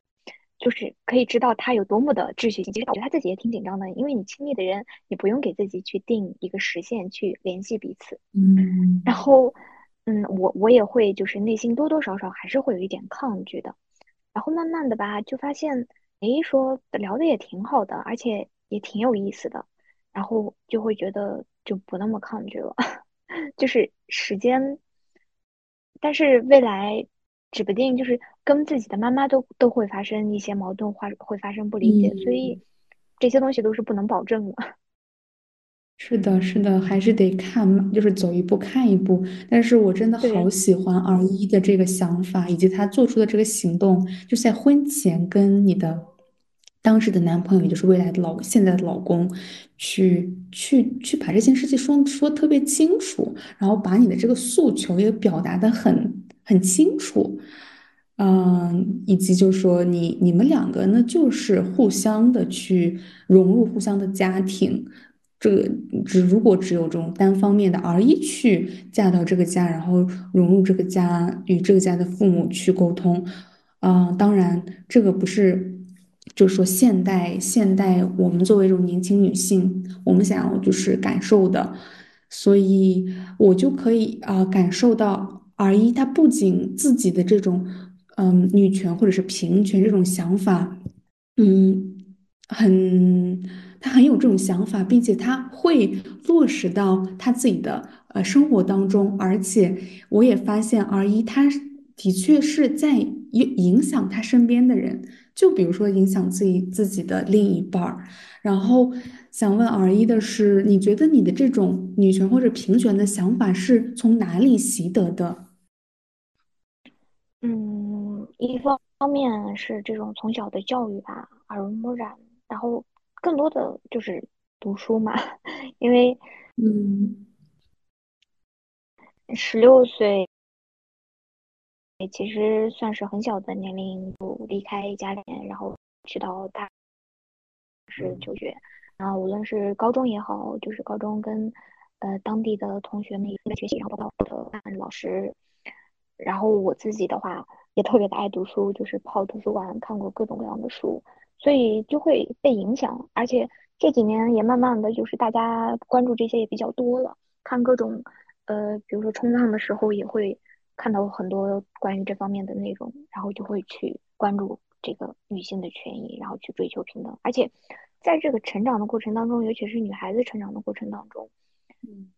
D: 就是可以知道他有多么的秩序性。其实我觉得他自己也挺紧张的，因为你亲密的人，你不用给自己去定一个时限去联系彼此。
B: 嗯。
D: 然后，嗯，我我也会就是内心多多少少还是会有一点抗拒的。然后慢慢的吧，就发现，哎，说聊的也挺好的，而且也挺有意思的，然后就会觉得。就不那么抗拒了，就是时间，但是未来指不定，就是跟自己的妈妈都都会发生一些矛盾，或会发生不理解，所以这些东西都是不能保证的。
B: 是的，是的，还是得看，就是走一步看一步。但是我真的好，喜欢 R 一的这个想法，以及他做出的这个行动，就在婚前跟你的当时的男朋友，也就是未来的老现在的老公，去去去把这件事情说说特别清楚，然后把你的这个诉求也表达的很很清楚。嗯，以及就是说你你们两个呢，就是互相的去融入互相的家庭。这个只如果只有这种单方面的而一去嫁到这个家，然后融入这个家，与这个家的父母去沟通，啊、当然这个不是，就是说现代现代我们作为一种年轻女性，我们想要就是感受的，所以我就可以啊、感受到 R 一她不仅自己的这种嗯女权或者是平权这种想法。嗯，很，他很有这种想法，并且他会落实到他自己的呃生活当中，而且我也发现 R 一他的确是在影影响他身边的人，就比如说影响自己自己的另一半儿。然后想问 R 一的是，你觉得你的这种女权或者平权的想法是从哪里习得的？
D: 嗯，一方方面是这种从小的教育吧，耳濡目染，然后更多的就是读书嘛，因为
B: 嗯
D: 十六岁其实算是很小的年龄就离开家里面，然后去到大是求学，然后无论是高中也好，就是高中跟呃当地的同学们一起在学习，然后包括我的老师，然后我自己的话也特别的爱读书，就是泡图书馆看过各种各样的书，所以就会被影响，而且这几年也慢慢的就是大家关注这些也比较多了，看各种呃，比如说冲浪的时候也会看到很多关于这方面的内容，然后就会去关注这个女性的权益，然后去追求平等。而且在这个成长的过程当中，尤其是女孩子成长的过程当中，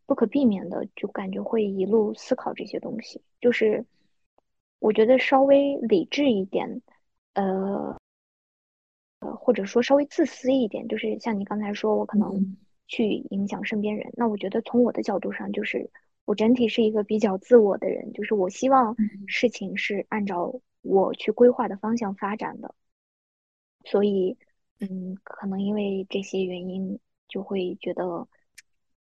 D: 不可避免的就感觉会一路思考这些东西。就是我觉得稍微理智一点，呃，呃或者说稍微自私一点，就是像你刚才说，我可能
B: 嗯
D: 去影响身边人。那我觉得从我的角度上，就是我整体是一个比较自我的人，就是我希望
B: 嗯
D: 事情是按照我去规划的方向发展的。所以，嗯，可能因为这些原因，就会觉得，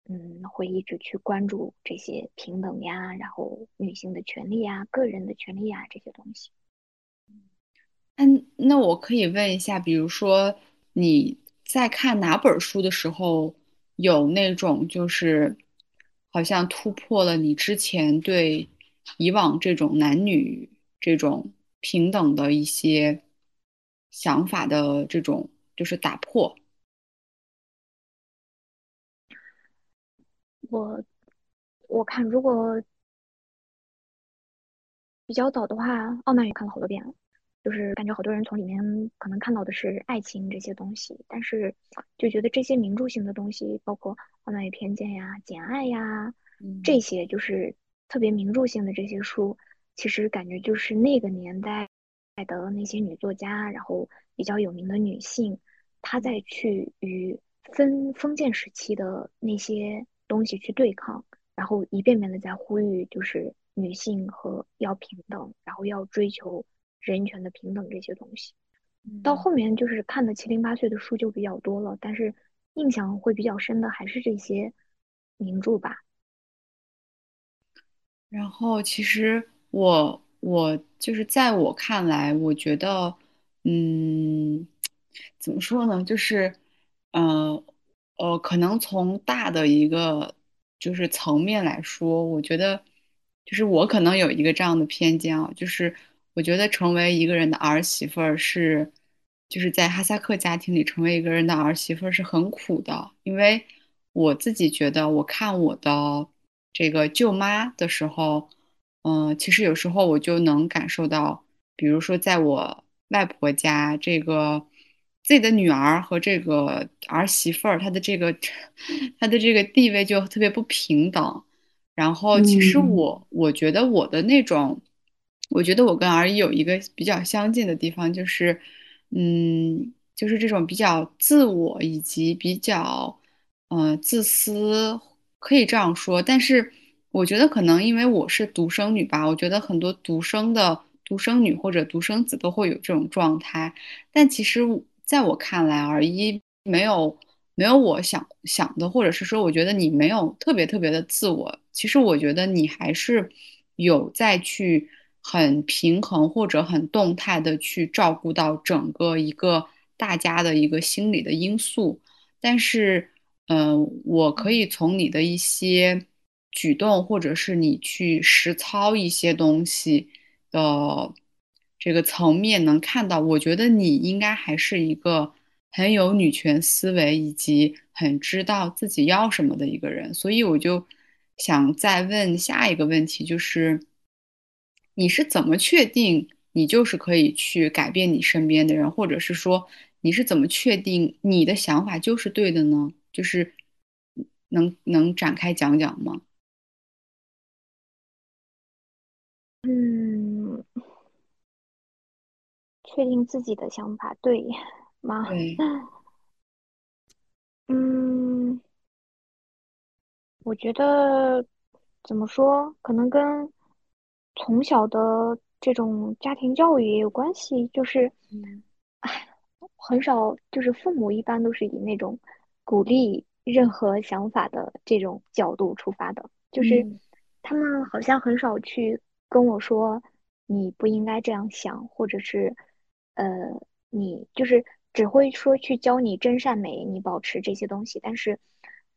D: 嗯，会一直去关注这些平等呀，然后女性的权利呀、个人的权利呀这些东西。
A: 嗯，那我可以问一下，比如说你在看哪本书的时候，有那种就是好像突破了你之前对以往这种男女这种平等的一些想法的这种就是打破。
D: 我我看如果比较早的话，《傲慢与》看了好多遍了，就是感觉好多人从里面可能看到的是爱情这些东西，但是就觉得这些名著性的东西，包括《傲慢与偏见》呀、《简爱》呀，这
A: 嗯
D: 些就是特别名著性的这些书，其实感觉就是那个年代的那些女作家，然后比较有名的女性，她在去与封封建时期的那些东西去对抗。然后一遍遍的在呼吁，就是女性和要平等，然后要追求人权的平等这些东西。到
A: 嗯。
D: 后面就是看的七零八碎的书就比较多了，但是印象会比较深的还是这些名著吧。
A: 然后其实我我就是在我看来，我觉得，嗯，怎么说呢？就是，呃呃，可能从大的一个就是层面来说，我觉得，就是我可能有一个这样的偏见啊，就是我觉得成为一个人的儿媳妇儿是，就是在哈萨克家庭里成为一个人的儿媳妇儿是很苦的，因为我自己觉得，我看我的。这个舅妈的时候，嗯、其实有时候我就能感受到，比如说在我外婆家，这个自己的女儿和这个儿媳妇儿，她的这个 她的这个地位就特别不平等。然后其实
B: 嗯
A: 我我觉得我的那种，我觉得我跟儿姨有一个比较相近的地方，就是，嗯，就是这种比较自我以及比较。呃，自私，可以这样说。但是我觉得可能因为我是独生女吧，我觉得很多独生的独生女或者独生子都会有这种状态。但其实在我看来，而一没有没有我想想的，或者是说，我觉得你没有特别特别的自我。其实我觉得你还是有在去很平衡或者很动态的去照顾到整个一个大家的一个心理的因素。但是，嗯、我可以从你的一些举动，或者是你去实操一些东西的这个层面能看到，我觉得你应该还是一个很有女权思维，以及很知道自己要什么的一个人。所以我就想再问下一个问题，就是你是怎么确定你就是可以去改变你身边的人，或者是说你是怎么确定你的想法就是对的呢？就是能能展开讲讲吗？
D: 嗯，确定自己的想法对吗？
A: 对，
D: 嗯，我觉得怎么说，可能跟从小的这种家庭教育也有关系。就是，
A: 嗯
D: 唉，很少，就是父母一般都是以那种鼓励任何想法的这种角度出发的，就是
B: 嗯
D: 他们好像很少去跟我说你不应该这样想，或者是呃，你就是只会说去教你真善美，你保持这些东西，但是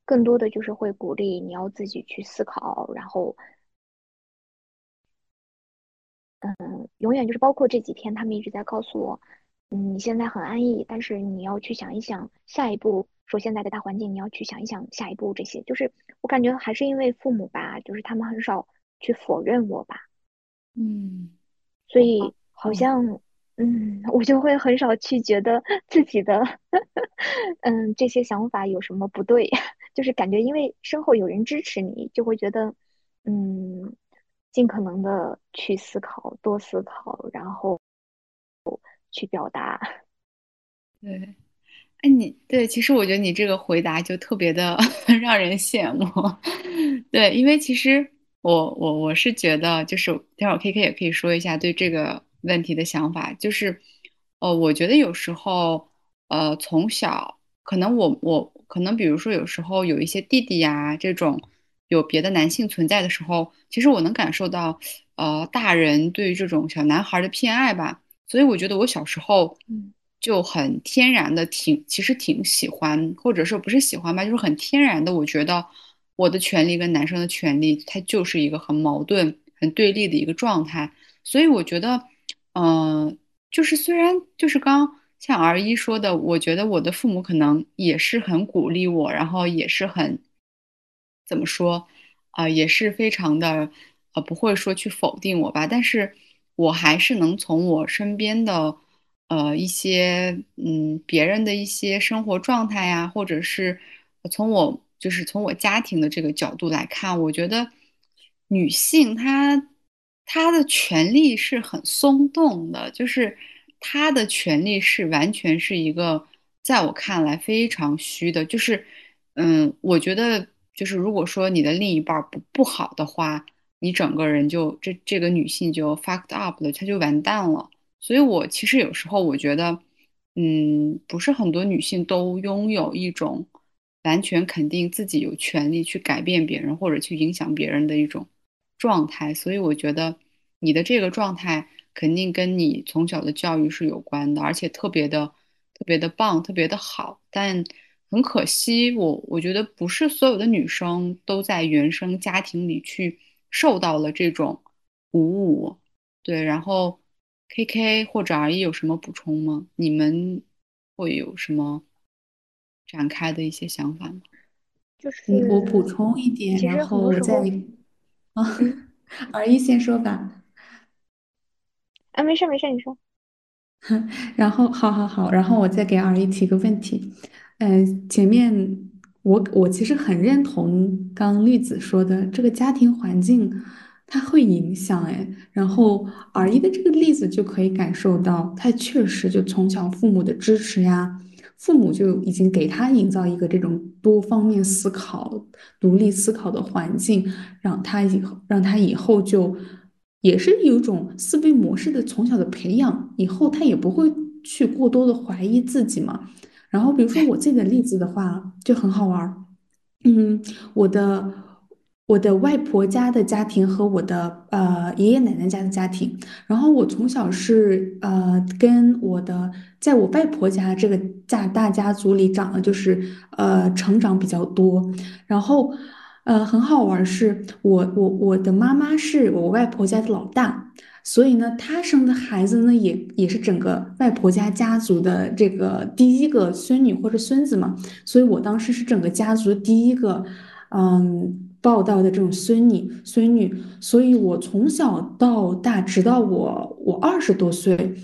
D: 更多的就是会鼓励你要自己去思考，然后永远就是包括这几天，他们一直在告诉我，嗯，你现在很安逸，但是你要去想一想下一步。说现在的大环境，你要去想一想下一步这些，就是我感觉还是因为父母吧，就是他们很少去否认我吧，
A: 嗯，
D: 所以好
A: 哦，
D: 像，嗯，我就会很少去觉得 自己的，嗯，这些想法有什么不对，就是感觉因为身后有人支持你，就会觉得，嗯，尽可能的去思考，多思考，然后去表达。
A: 对。哎，你对，其实我觉得你这个回答就特别的 让人羡慕。对，因为其实我我我是觉得，就是待会儿 KK 也可以说一下对这个问题的想法，就是呃，我觉得有时候呃，从小可能我我可能比如说有时候有一些弟弟呀这种有别的男性存在的时候，其实我能感受到呃大人对于这种小男孩儿的偏爱吧。所以我觉得我小时候
D: 嗯
A: 就很天然的挺，其实挺喜欢，或者说不是喜欢吧，就是很天然的，我觉得我的权利跟男生的权利，它就是一个很矛盾、很对立的一个状态。所以我觉得，嗯、就是虽然就是刚像 R 一说的，我觉得我的父母可能也是很鼓励我，然后也是很怎么说，啊、也是非常的呃不会说去否定我吧，但是我还是能从我身边的呃一些嗯别人的一些生活状态呀，或者是从我就是从我家庭的这个角度来看，我觉得女性她她的权利是很松动的，就是她的权利是完全是一个在我看来非常虚的，就是嗯，我觉得就是如果说你的另一半不不好的话。你整个人就这这个女性就 fucked up 了，她就完蛋了。所以我其实有时候我觉得，嗯，不是很多女性都拥有一种完全肯定自己有权利去改变别人或者去影响别人的一种状态。所以我觉得你的这个状态肯定跟你从小的教育是有关的，而且特别的特别的棒，特别的好。但很可惜，我我觉得不是所有的女生都在原生家庭里去受到了这种鼓舞。对，然后 KK 或者 R 一有什么补充吗？你们会有什么展开的一些想法吗？
D: 就
B: 是，我补充一点，然后我再啊，
D: 嗯，
B: 儿一先说吧。
D: 啊，没事没事，你说，
B: 然后，好好好，然后我再给 R 一提个问题。嗯、前面我我其实很认同刚刚绿子说的，这个家庭环境它会影响哎。然后二一的这个例子就可以感受到，他确实就从小父母的支持呀，父母就已经给他营造一个这种多方面思考、独立思考的环境，让他以后让他以后就也是有一种思维模式的从小的培养，以后他也不会去过多的怀疑自己嘛。然后比如说我自己的例子的话，就很好玩儿，嗯，我的。我的外婆家的家庭和我的呃爷爷奶奶家的家庭，然后我从小是呃跟我的在我外婆家这个家大家族里长的，就是呃成长比较多，然后呃很好玩是，我我我的妈妈是我外婆家的老大，所以呢，她生的孩子呢也也是整个外婆家家族的这个第一个孙女或者孙子嘛，所以我当时是整个家族第一个嗯。报道的这种孙女、孙女，所以我从小到大，直到我我二十多岁，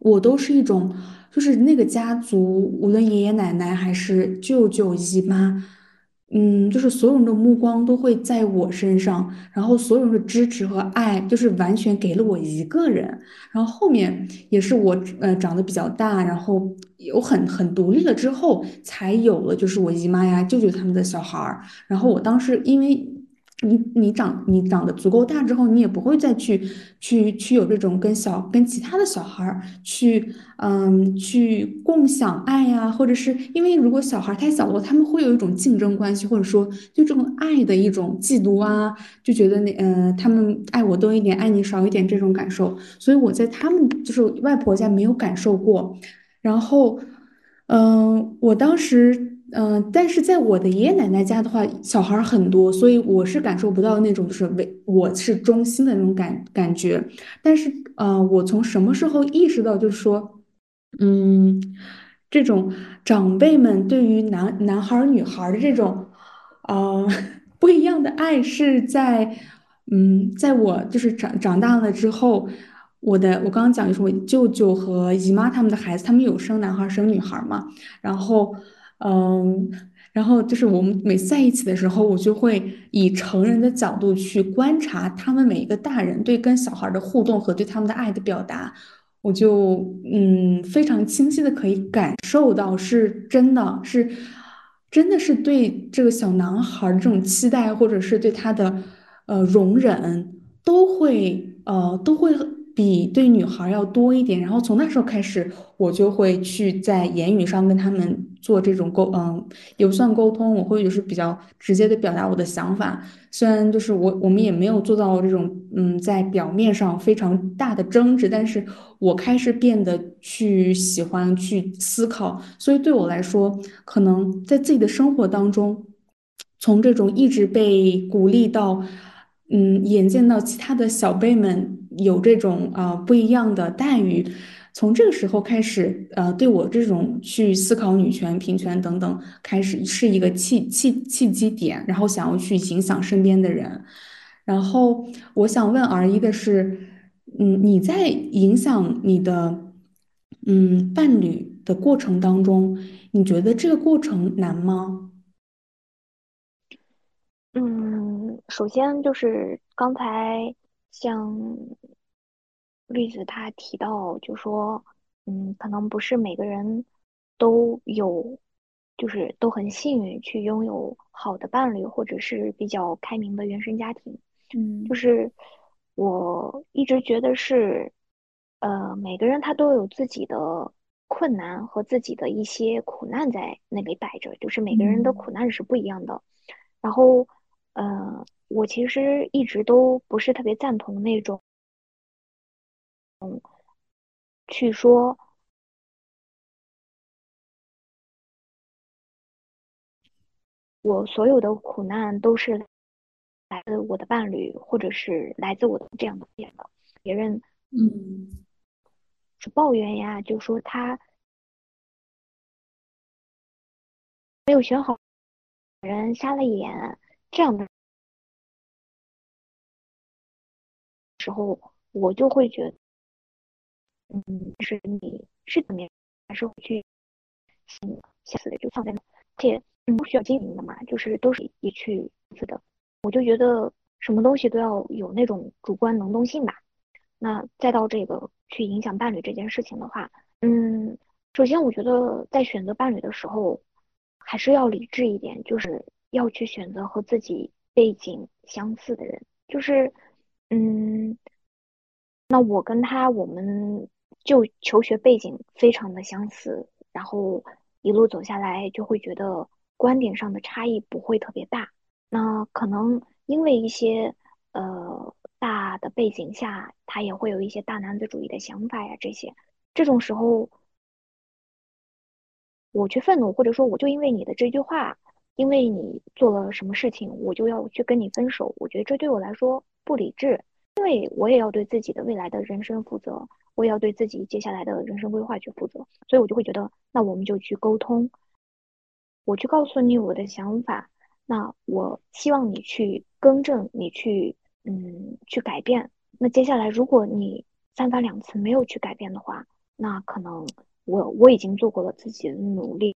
B: 我都是一种，就是那个家族，无论爷爷奶奶还是舅舅姨妈。嗯，就是所有人的目光都会在我身上，然后所有人的支持和爱，就是完全给了我一个人。然后后面也是我呃长得比较大，然后有很很独立了之后，才有了就是我姨妈呀、舅舅他们的小孩儿。然后我当时因为。你你长你长得足够大之后，你也不会再去去去有这种跟小跟其他的小孩儿去嗯去共享爱呀，或者是因为如果小孩太小的话，他们会有一种竞争关系，或者说就这种爱的一种嫉妒啊，就觉得那呃他们爱我多一点，爱你少一点这种感受，所以我在他们就是外婆家没有感受过，然后嗯我当时。嗯，但是在我的爷爷奶奶家的话，小孩很多，所以我是感受不到那种就是为我是中心的那种感感觉。但是，呃，我从什么时候意识到，就是说，嗯，这种长辈们对于男男孩女孩的这种，呃，不一样的爱，是在，嗯，在我就是长长大了之后。我的，我刚刚讲就是我舅舅和姨妈他们的孩子，他们有生男孩生女孩嘛，然后。嗯，然后就是我们每次在一起的时候，我就会以成人的角度去观察他们每一个大人对跟小孩的互动和对他们的爱的表达，我就嗯非常清晰的可以感受到是真的是真的是对这个小男孩这种期待，或者是对他的呃容忍，都会呃都会。比对女孩要多一点，然后从那时候开始，我就会去在言语上跟他们做这种沟，嗯，也不算沟通，我会就是比较直接的表达我的想法。虽然就是我我们也没有做到这种，嗯，在表面上非常大的争执，但是我开始变得去喜欢去思考，所以对我来说，可能在自己的生活当中，从这种一直被鼓励到。嗯，眼见到其他的小辈们有这种啊不一样的待遇，从这个时候开始，呃，对我这种去思考女权、平权等等，开始是一个契契契机点，然后想要去影响身边的人。然后我想问而一的是，嗯，你在影响你的嗯伴侣的过程当中，你觉得这个过程难吗？
D: 嗯，首先就是刚才像绿子他提到，就说，嗯，可能不是每个人都有，就是都很幸运去拥有好的伴侣，或者是比较开明的原生家庭。
A: 嗯，
D: 就是我一直觉得是，呃，每个人他都有自己的困难和自己的一些苦难在那里摆着，就是每个人的苦难是不一样的，然后。呃，我其实一直都不是特别赞同那种，嗯，去说我所有的苦难都是来自我的伴侣，或者是来自我的这样的别的别人，
B: 嗯，
D: 是抱怨呀，就说他没有选好人，瞎了眼。这样的时候，我就会觉得，嗯，是你是怎么样，还是会去，嗯，下次就放在那，且嗯不需要经营的嘛，就是都是一去次的。我就觉得什么东西都要有那种主观能动性吧。那再到这个去影响伴侣这件事情的话，嗯，首先，我觉得在选择伴侣的时候，还是要理智一点，就是要去选择和自己背景相似的人。就是，嗯，那我跟他，我们就求学背景非常的相似，然后一路走下来，就会觉得观点上的差异不会特别大。那可能因为一些呃大的背景下，他也会有一些大男子主义的想法呀，这些这种时候。我去愤怒，或者说我就因为你的这句话，因为你做了什么事情，我就要去跟你分手。我觉得这对我来说不理智，因为我也要对自己的未来的人生负责，我也要对自己接下来的人生规划去负责。所以我就会觉得，那我们就去沟通，我去告诉你我的想法，那我希望你去更正，你去嗯去改变。那接下来如果你三番两次没有去改变的话，那可能。我我已经做过了自己的努力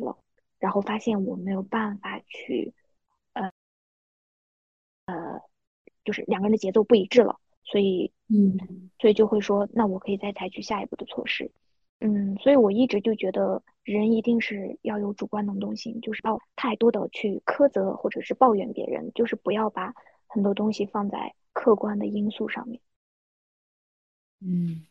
D: 了，然后发现我没有办法去，呃呃，就是两个人的节奏不一致了，所以
B: 嗯，
D: 所以就会说，那我可以再采取下一步的措施，嗯，所以我一直就觉得人一定是要有主观能动性，就是要太多的去苛责或者是抱怨别人，就是不要把很多东西放在客观的因素上面，
A: 嗯。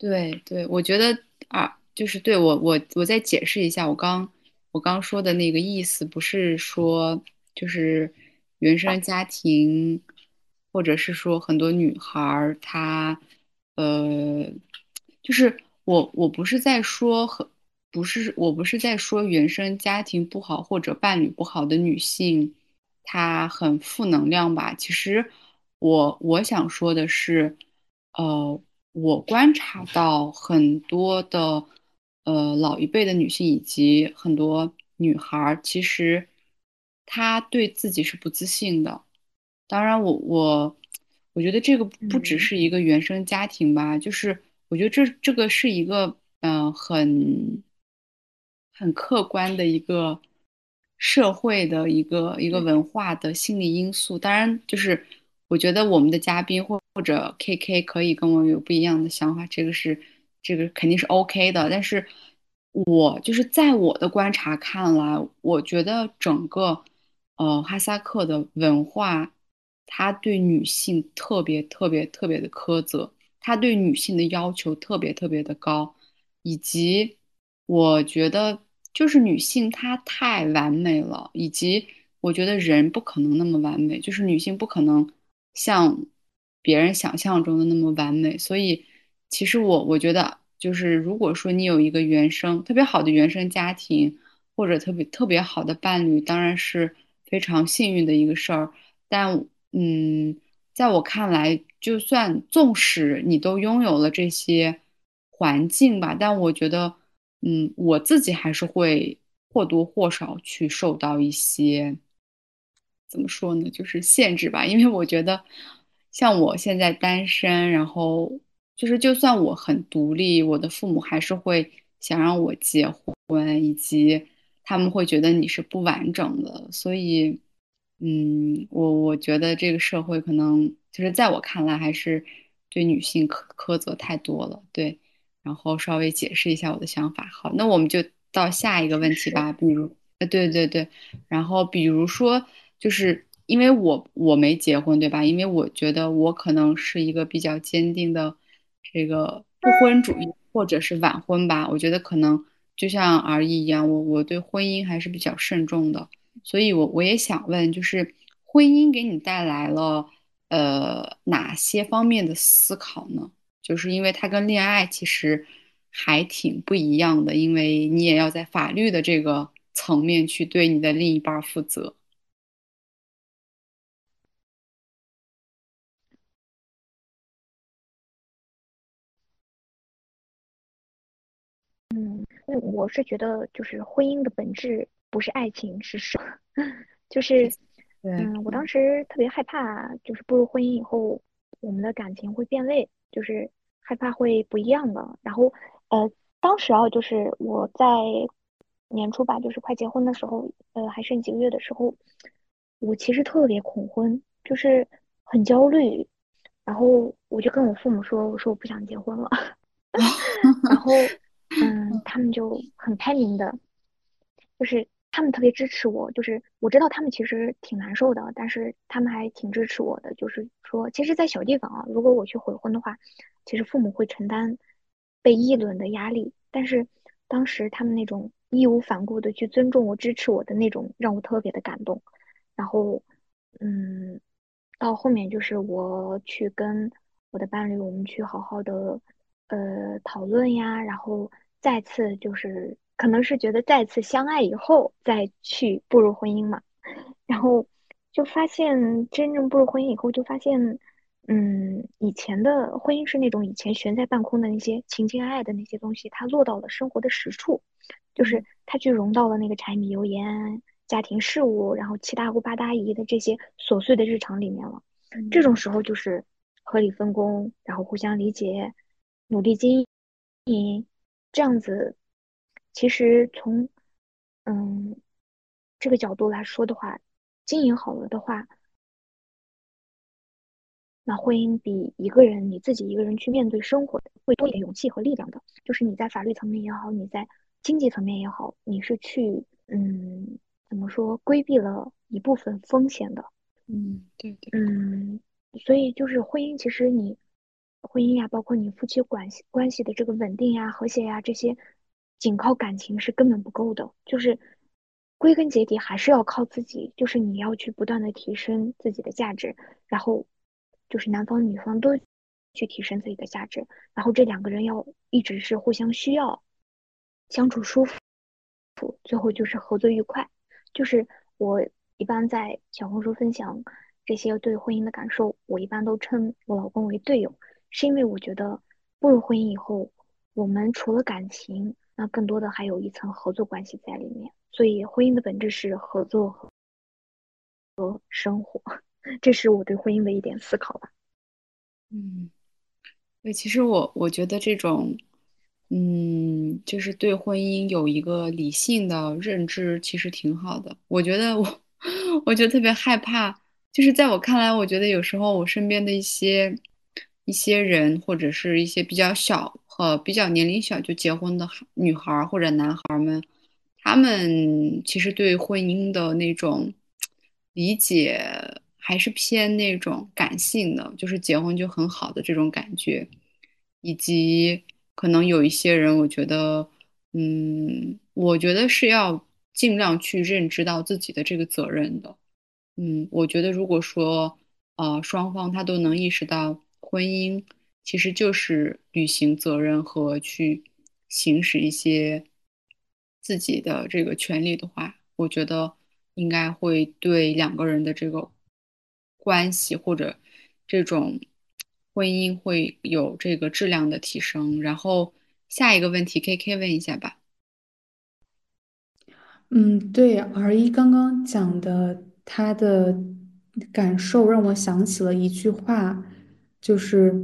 A: 对对，我觉得啊，就是对我我我再解释一下，我刚我刚说的那个意思，不是说就是原生家庭，或者是说很多女孩儿她，呃，就是我我不是在说很不是我不是在说原生家庭不好或者伴侣不好的女性，她很负能量吧？其实我我想说的是，呃。我观察到很多的，呃，老一辈的女性以及很多女孩儿，其实她对自己是不自信的。当然，我我我觉得这个不只是一个原生家庭吧，就是我觉得这这个是一个嗯很很客观的一个社会的一个一个文化的心理因素。当然，就是我觉得我们的嘉宾或或者 K K 可以跟我有不一样的想法，这个是这个肯定是 OK 的。但是，我就是在我的观察看来，我觉得整个呃哈萨克的文化，他对女性特别特别特别的苛责，他对女性的要求特别特别的高，以及我觉得就是女性她太完美了，以及我觉得人不可能那么完美，就是女性不可能像。别人想象中的那么完美，所以其实我我觉得，就是如果说你有一个原生特别好的原生家庭，或者特别特别好的伴侣，当然是非常幸运的一个事儿。但嗯，在我看来，就算纵使你都拥有了这些环境吧，但我觉得，嗯，我自己还是会或多或少去受到一些，怎么说呢，就是限制吧，因为我觉得。像我现在单身，然后就是就算我很独立，我的父母还是会想让我结婚，以及他们会觉得你是不完整的。所以，嗯，我我觉得这个社会可能就是在我看来还是对女性苛苛责太多了。对，然后稍微解释一下我的想法。好，那我们就到下一个问题吧。比如，呃，对对对，然后比如说就是。因为我我没结婚，对吧？因为我觉得我可能是一个比较坚定的这个不婚主义，或者是晚婚吧。我觉得可能就像而已一样，我我对婚姻还是比较慎重的。所以，我我也想问，就是婚姻给你带来了呃哪些方面的思考呢？就是因为它跟恋爱其实还挺不一样的，因为你也要在法律的这个层面去对你的另一半负责。
D: 那我是觉得，就是婚姻的本质不是爱情，是什？就是，嗯，我当时特别害怕，就是步入婚姻以后，我们的感情会变味，就是害怕会不一样的。然后，呃，当时啊，就是我在年初吧，就是快结婚的时候，呃，还剩几个月的时候，我其实特别恐婚，就是很焦虑。然后我就跟我父母说，我说我不想结婚了。然后。嗯，他们就很开明的，就是他们特别支持我，就是我知道他们其实挺难受的，但是他们还挺支持我的，就是说，其实，在小地方啊，如果我去悔婚的话，其实父母会承担被议论的压力，但是当时他们那种义无反顾的去尊重我、支持我的那种，让我特别的感动。然后，嗯，到后面就是我去跟我的伴侣，我们去好好的。呃，讨论呀，然后再次就是可能是觉得再次相爱以后再去步入婚姻嘛，然后就发现真正步入婚姻以后，就发现，嗯，以前的婚姻是那种以前悬在半空的那些情情爱爱的那些东西，它落到了生活的实处，就是它去融到了那个柴米油盐、家庭事务，然后七大姑八大姨的这些琐碎的日常里面了。这种时候就是合理分工，然后互相理解。努力经营，这样子，其实从嗯这个角度来说的话，经营好了的话，那婚姻比一个人你自己一个人去面对生活会多一点勇气和力量的。就是你在法律层面也好，你在经济层面也好，你是去嗯怎么说规避了一部分风险的。
A: 嗯，对对。
D: 嗯，所以就是婚姻，其实你。婚姻呀，包括你夫妻关系关系的这个稳定呀、和谐呀，这些仅靠感情是根本不够的。就是归根结底还是要靠自己，就是你要去不断的提升自己的价值，然后就是男方女方都去提升自己的价值，然后这两个人要一直是互相需要，相处舒服，最后就是合作愉快。就是我一般在小红书分享这些对婚姻的感受，我一般都称我老公为队友。是因为我觉得步入婚姻以后，我们除了感情，那更多的还有一层合作关系在里面。所以婚姻的本质是合作和和生活，这是我对婚姻的一点思考吧。
A: 嗯，对，其实我我觉得这种，嗯，就是对婚姻有一个理性的认知，其实挺好的。我觉得我，我就特别害怕，就是在我看来，我觉得有时候我身边的一些。一些人或者是一些比较小和比较年龄小就结婚的女孩或者男孩们，他们其实对婚姻的那种理解还是偏那种感性的，就是结婚就很好的这种感觉，以及可能有一些人，我觉得，嗯，我觉得是要尽量去认知到自己的这个责任的，嗯，我觉得如果说，呃，双方他都能意识到。婚姻其实就是履行责任和去行使一些自己的这个权利的话，我觉得应该会对两个人的这个关系或者这种婚姻会有这个质量的提升。然后下一个问题，K K 问一下吧。
B: 嗯，对，R 一刚刚讲的他的感受让我想起了一句话。就是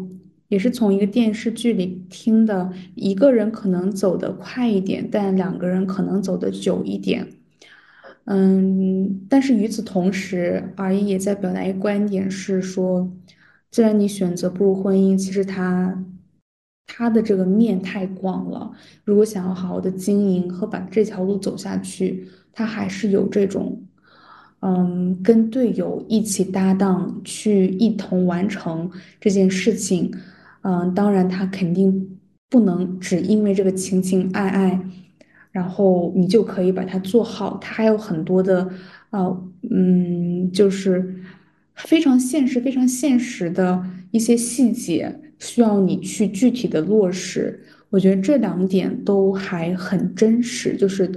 B: 也是从一个电视剧里听的，一个人可能走得快一点，但两个人可能走得久一点。嗯，但是与此同时，而也在表达一个观点，是说，既然你选择步入婚姻，其实他他的这个面太广了。如果想要好好的经营和把这条路走下去，他还是有这种。嗯，跟队友一起搭档去一同完成这件事情，嗯，当然他肯定不能只因为这个情情爱爱，然后你就可以把它做好，他还有很多的，呃，嗯，就是非常现实、非常现实的一些细节需要你去具体的落实。我觉得这两点都还很真实，就是，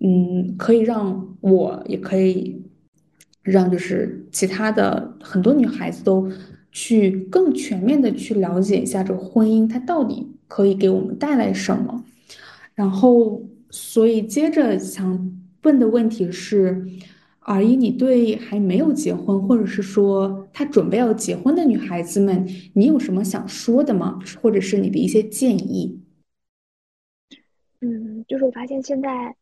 B: 嗯，可以让我也可以。让就是其他的很多女孩子都去更全面的去了解一下这个婚姻，它到底可以给我们带来什么。然后，所以接着想问的问题是，而一你对还没有结婚，或者是说她准备要结婚的女孩子们，你有什么想说的吗？或者是你的一些建议？
D: 嗯，就是我发现现在，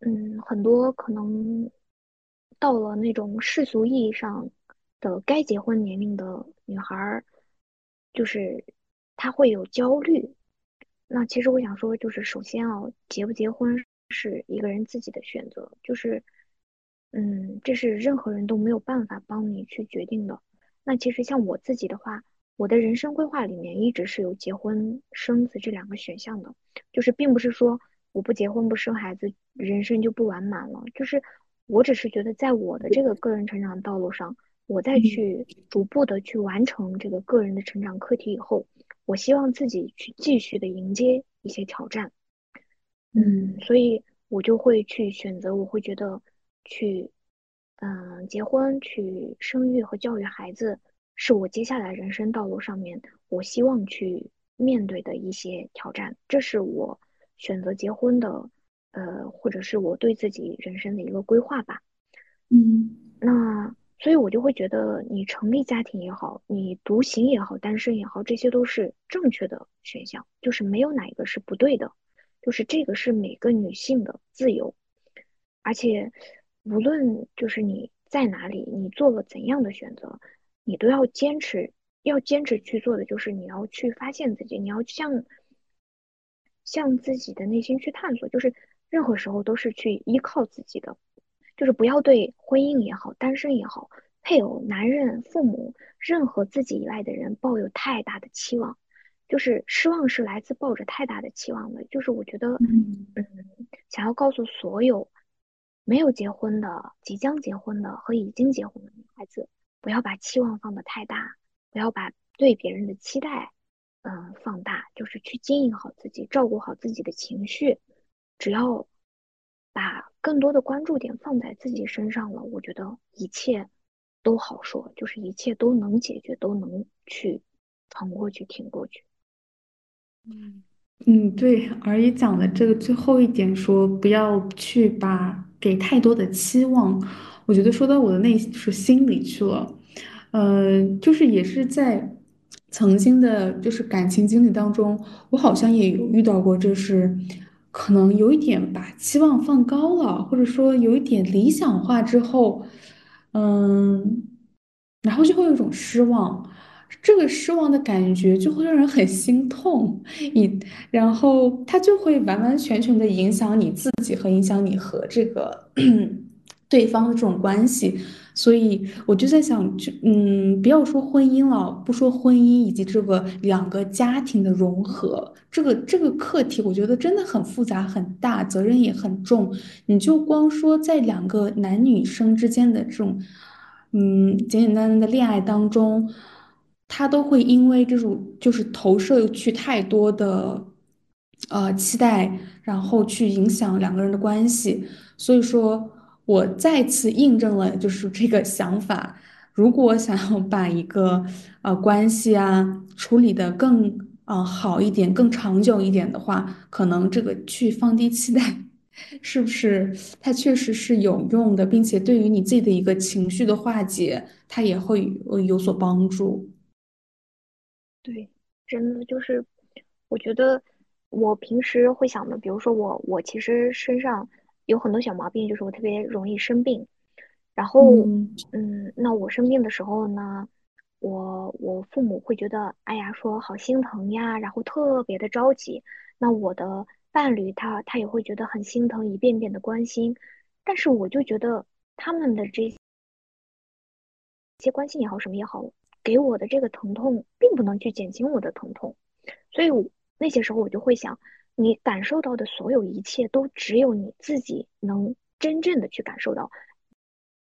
D: 嗯，很多可能。到了那种世俗意义上的该结婚年龄的女孩儿，就是她会有焦虑，那其实我想说，就是首先啊，结不结婚是一个人自己的选择，就是，嗯，这是任何人都没有办法帮你去决定的。那其实像我自己的话，我的人生规划里面一直是有结婚生子这两个选项的，就是并不是说我不结婚不生孩子，人生就不完满了，就是我只是觉得在我的这个个人成长道路上，我再去逐步的去完成这个个人的成长课题以后。我希望自己去继续的迎接一些挑战，嗯，所以我就会去选择，我会觉得去，嗯，结婚、去生育和教育孩子，是我接下来人生道路上面我希望去面对的一些挑战，这是我选择结婚的，呃，或者是我对自己人生的一个规划吧，
B: 嗯，
D: 那。所以我就会觉得，你成立家庭也好，你独行也好，单身也好，这些都是正确的选项，就是没有哪一个是不对的，就是这个是每个女性的自由，而且无论就是你在哪里，你做了怎样的选择，你都要坚持，要坚持去做的就是你要去发现自己，你要向向自己的内心去探索，就是任何时候都是去依靠自己的。就是不要对婚姻也好，单身也好，配偶、男人、父母，任何自己以外的人抱有太大的期望。就是失望是来自抱着太大的期望的。就是我觉得，嗯，想要告诉所有没有结婚的、即将结婚的和已经结婚的女孩子，不要把期望放得太大，不要把对别人的期待，嗯，放大。就是去经营好自己，照顾好自己的情绪，只要。把更多的关注点放在自己身上了，我觉得一切都好说，就是一切都能解决，都能去扛过去、挺过去。
B: 嗯嗯，对，而已讲的这个最后一点，说不要去把给太多的期望，我觉得说到我的内是心里去了。嗯，就是也是在曾经的，就是感情经历当中，我好像也有遇到过，就是。可能有一点把期望放高了，或者说有一点理想化之后，嗯，然后就会有一种失望，这个失望的感觉就会让人很心痛，你，然后它就会完完全全的影响你自己和影响你和这个 对方的这种关系。所以我就在想，就嗯，不要说婚姻了，不说婚姻以及这个两个家庭的融合，这个这个课题，我觉得真的很复杂很大，责任也很重。你就光说在两个男女生之间的这种，嗯，简简单单的恋爱当中，他都会因为这种就是投射去太多的，呃，期待，然后去影响两个人的关系。所以说。我再次印证了，就是这个想法。如果想要把一个呃关系啊处理的更呃好一点、更长久一点的话，可能这个去放低期待，是不是它确实是有用的，并且对于你自己的一个情绪的化解，它也会有所帮助。
D: 对，真的就是，我觉得我平时会想的，比如说我，我其实身上。有很多小毛病，就是我特别容易生病，然后，嗯，那我生病的时候呢，我我父母会觉得，哎呀，说好心疼呀，然后特别的着急。那我的伴侣他他也会觉得很心疼，一遍遍的关心。但是我就觉得他们的这些关心也好，什么也好，给我的这个疼痛并不能去减轻我的疼痛，所以那些时候我就会想。你感受到的所有一切，都只有你自己能真正的去感受到。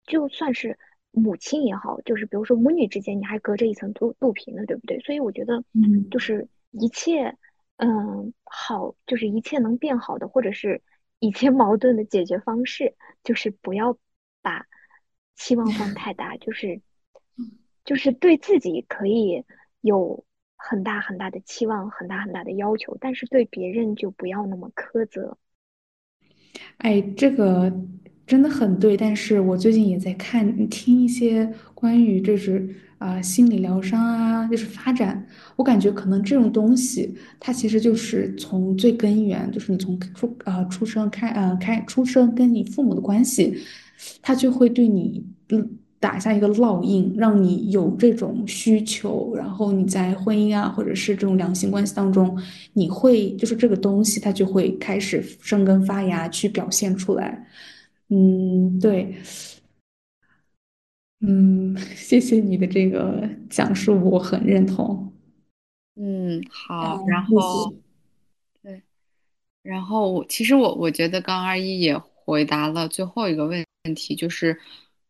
D: 就算是母亲也好，就是比如说母女之间，你还隔着一层肚肚皮呢，对不对？所以我觉得，嗯，就是一切，嗯，好，就是一切能变好的，或者是一切矛盾的解决方式，就是不要把期望放太大，就是，就是对自己可以有。很大很大的期望，很大很大的要求，但是对别人就不要那么苛责。
B: 哎，这个真的很对。但是我最近也在看听一些关于这是啊心理疗伤啊，就是发展。我感觉可能这种东西，它其实就是从最根源，就是你从出啊出生开呃开出生跟你父母的关系，它就会对你嗯打下一个烙印，让你有这种需求，然后你在婚姻啊，或者是这种两性关系当中，你会就是这个东西，它就会开始生根发芽，去表现出来。嗯，对，嗯，谢谢你的这个讲述，我很认同。
A: 嗯，好，然。后对。然后我其实我我觉得刚二一也回答了最后一个问问题，就是，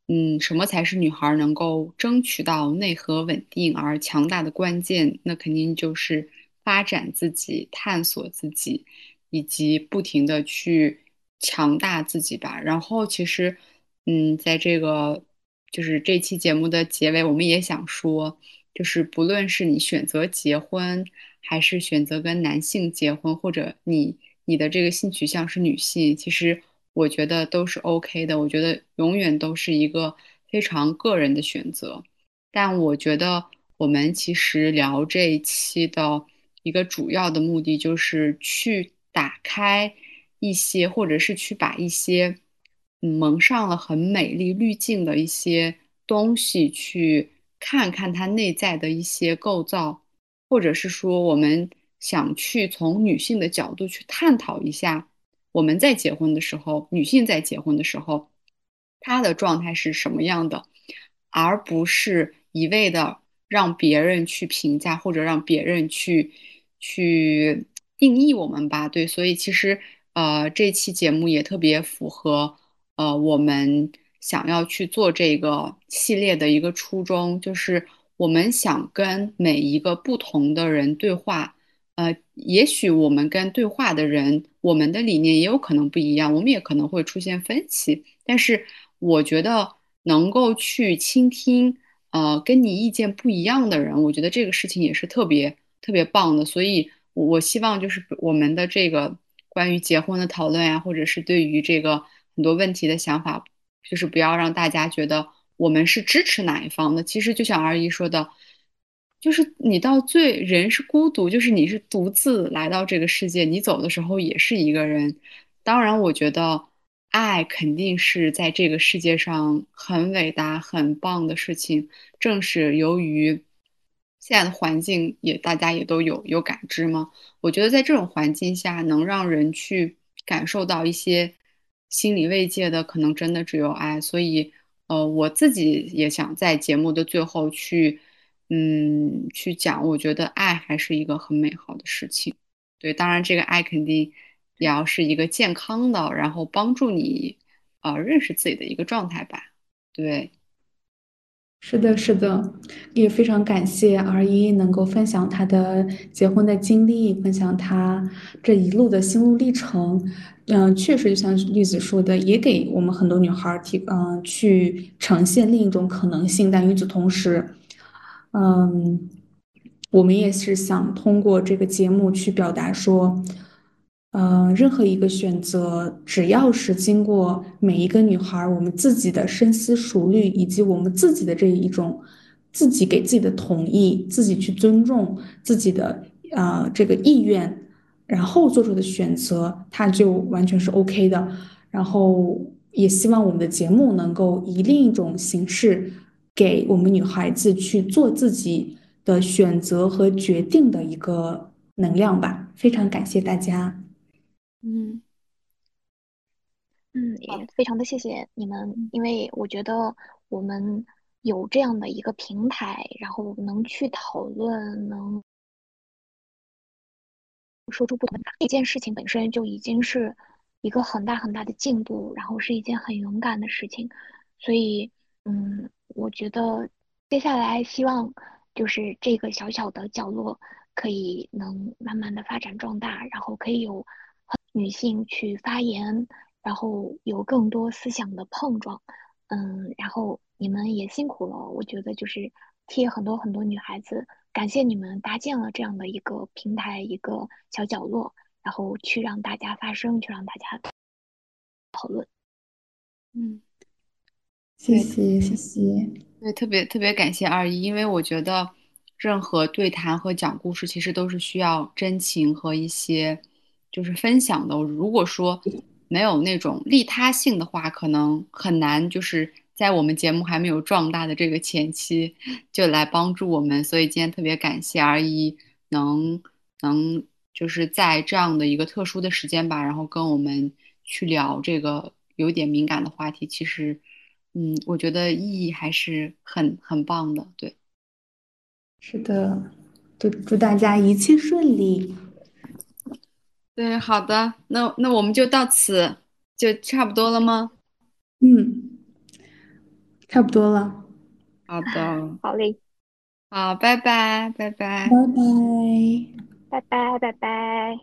A: 嗯，什么才是女孩能够争取到内核稳定而强大的关键？那肯定就是发展自己、探索自己，以及不停的去强大自己吧。然后其实，嗯，在这个就是这期节目的结尾，我们也想说。就是不论是你选择结婚，还是选择跟男性结婚，或者你你的这个性取向是女性，其实我觉得都是 OK 的。我觉得永远都是一个非常个人的选择。但我觉得我们其实聊这一期的一个主要的目的，就是去打开一些，或者是去把一些蒙上了很美丽滤镜的一些东西去。看看它内在的一些构造，或者是说，我们想去从女性的角度去探讨一下，我们在结婚的时候，女性在结婚的时候，她的状态是什么样的，而不是一味的让别人去评价或者让别人去去定义我们吧。对，所以其实呃，这期节目也特别符合呃我们。想要去做这个系列的一个初衷，就是我们想跟每一个不同的人对话。呃，也许我们跟对话的人，我们的理念也有可能不一样，我们也可能会出现分歧。但是，我觉得能够去倾听，呃，跟你意见不一样的人，我觉得这个事情也是特别特别棒的。所以，我希望就是我们的这个关于结婚的讨论呀，或者是对于这个很多问题的想法。就是不要让大家觉得我们是支持哪一方的。其实就像二姨说的，就是你到最人是孤独，就是你是独自来到这个世界，你走的时候也是一个人。当然，我觉得爱肯定是在这个世界上很伟大、很棒的事情。正是由于现在的环境也大家也都有有感知嘛，我觉得在这种环境下，能让人去感受到一些。心理慰藉的可能真的只有爱，所以，呃，我自己也想在节目的最后去，嗯，去讲，我觉得爱还是一个很美好的事情。对，当然这个爱肯定也要是一个健康的，然后帮助你，呃，认识自己的一个状态吧。对。
B: 是的，是的，也非常感谢 R 一能够分享他的结婚的经历，分享他这一路的心路历程。嗯，确实就像绿子说的，也给我们很多女孩提嗯去呈现另一种可能性。但与此同时，嗯，我们也是想通过这个节目去表达说。呃，任何一个选择，只要是经过每一个女孩我们自己的深思熟虑，以及我们自己的这一种自己给自己的同意，自己去尊重自己的呃这个意愿，然后做出的选择，它就完全是 OK 的。然后也希望我们的节目能够以另一种形式，给我们女孩子去做自己的选择和决定的一个能量吧。非常感谢大家。
A: 嗯，
D: 嗯，也非常的谢谢你们，因为我觉得我们有这样的一个平台，然后能去讨论，能说出不同的一件事情，本身就已经是一个很大很大的进步，然后是一件很勇敢的事情。所以，嗯，我觉得接下来希望就是这个小小的角落可以能慢慢的发展壮大，然后可以有。女性去发言，然后有更多思想的碰撞，嗯，然后你们也辛苦了，我觉得就是替很多很多女孩子，感谢你们搭建了这样的一个平台，一个小角落，然后去让大家发声，去让大家讨论。
A: 嗯，
B: 谢谢谢谢，
A: 对，特别特别感谢二姨，因为我觉得任何对谈和讲故事，其实都是需要真情和一些。就是分享的。如果说没有那种利他性的话，可能很难就是在我们节目还没有壮大的这个前期就来帮助我们，所以今天特别感谢二一能能就是在这样的一个特殊的时间吧，然后跟我们去聊这个有点敏感的话题。其实，嗯，我觉得意义还是很很棒的。对，
B: 是的，祝祝大家一切顺利。
A: 对，好的，那那我们就到此就差不多了吗？
B: 嗯，差不多了。
A: 好的，
D: 好嘞，
A: 好，拜拜，拜拜，
B: 拜拜。
D: 拜拜，拜拜。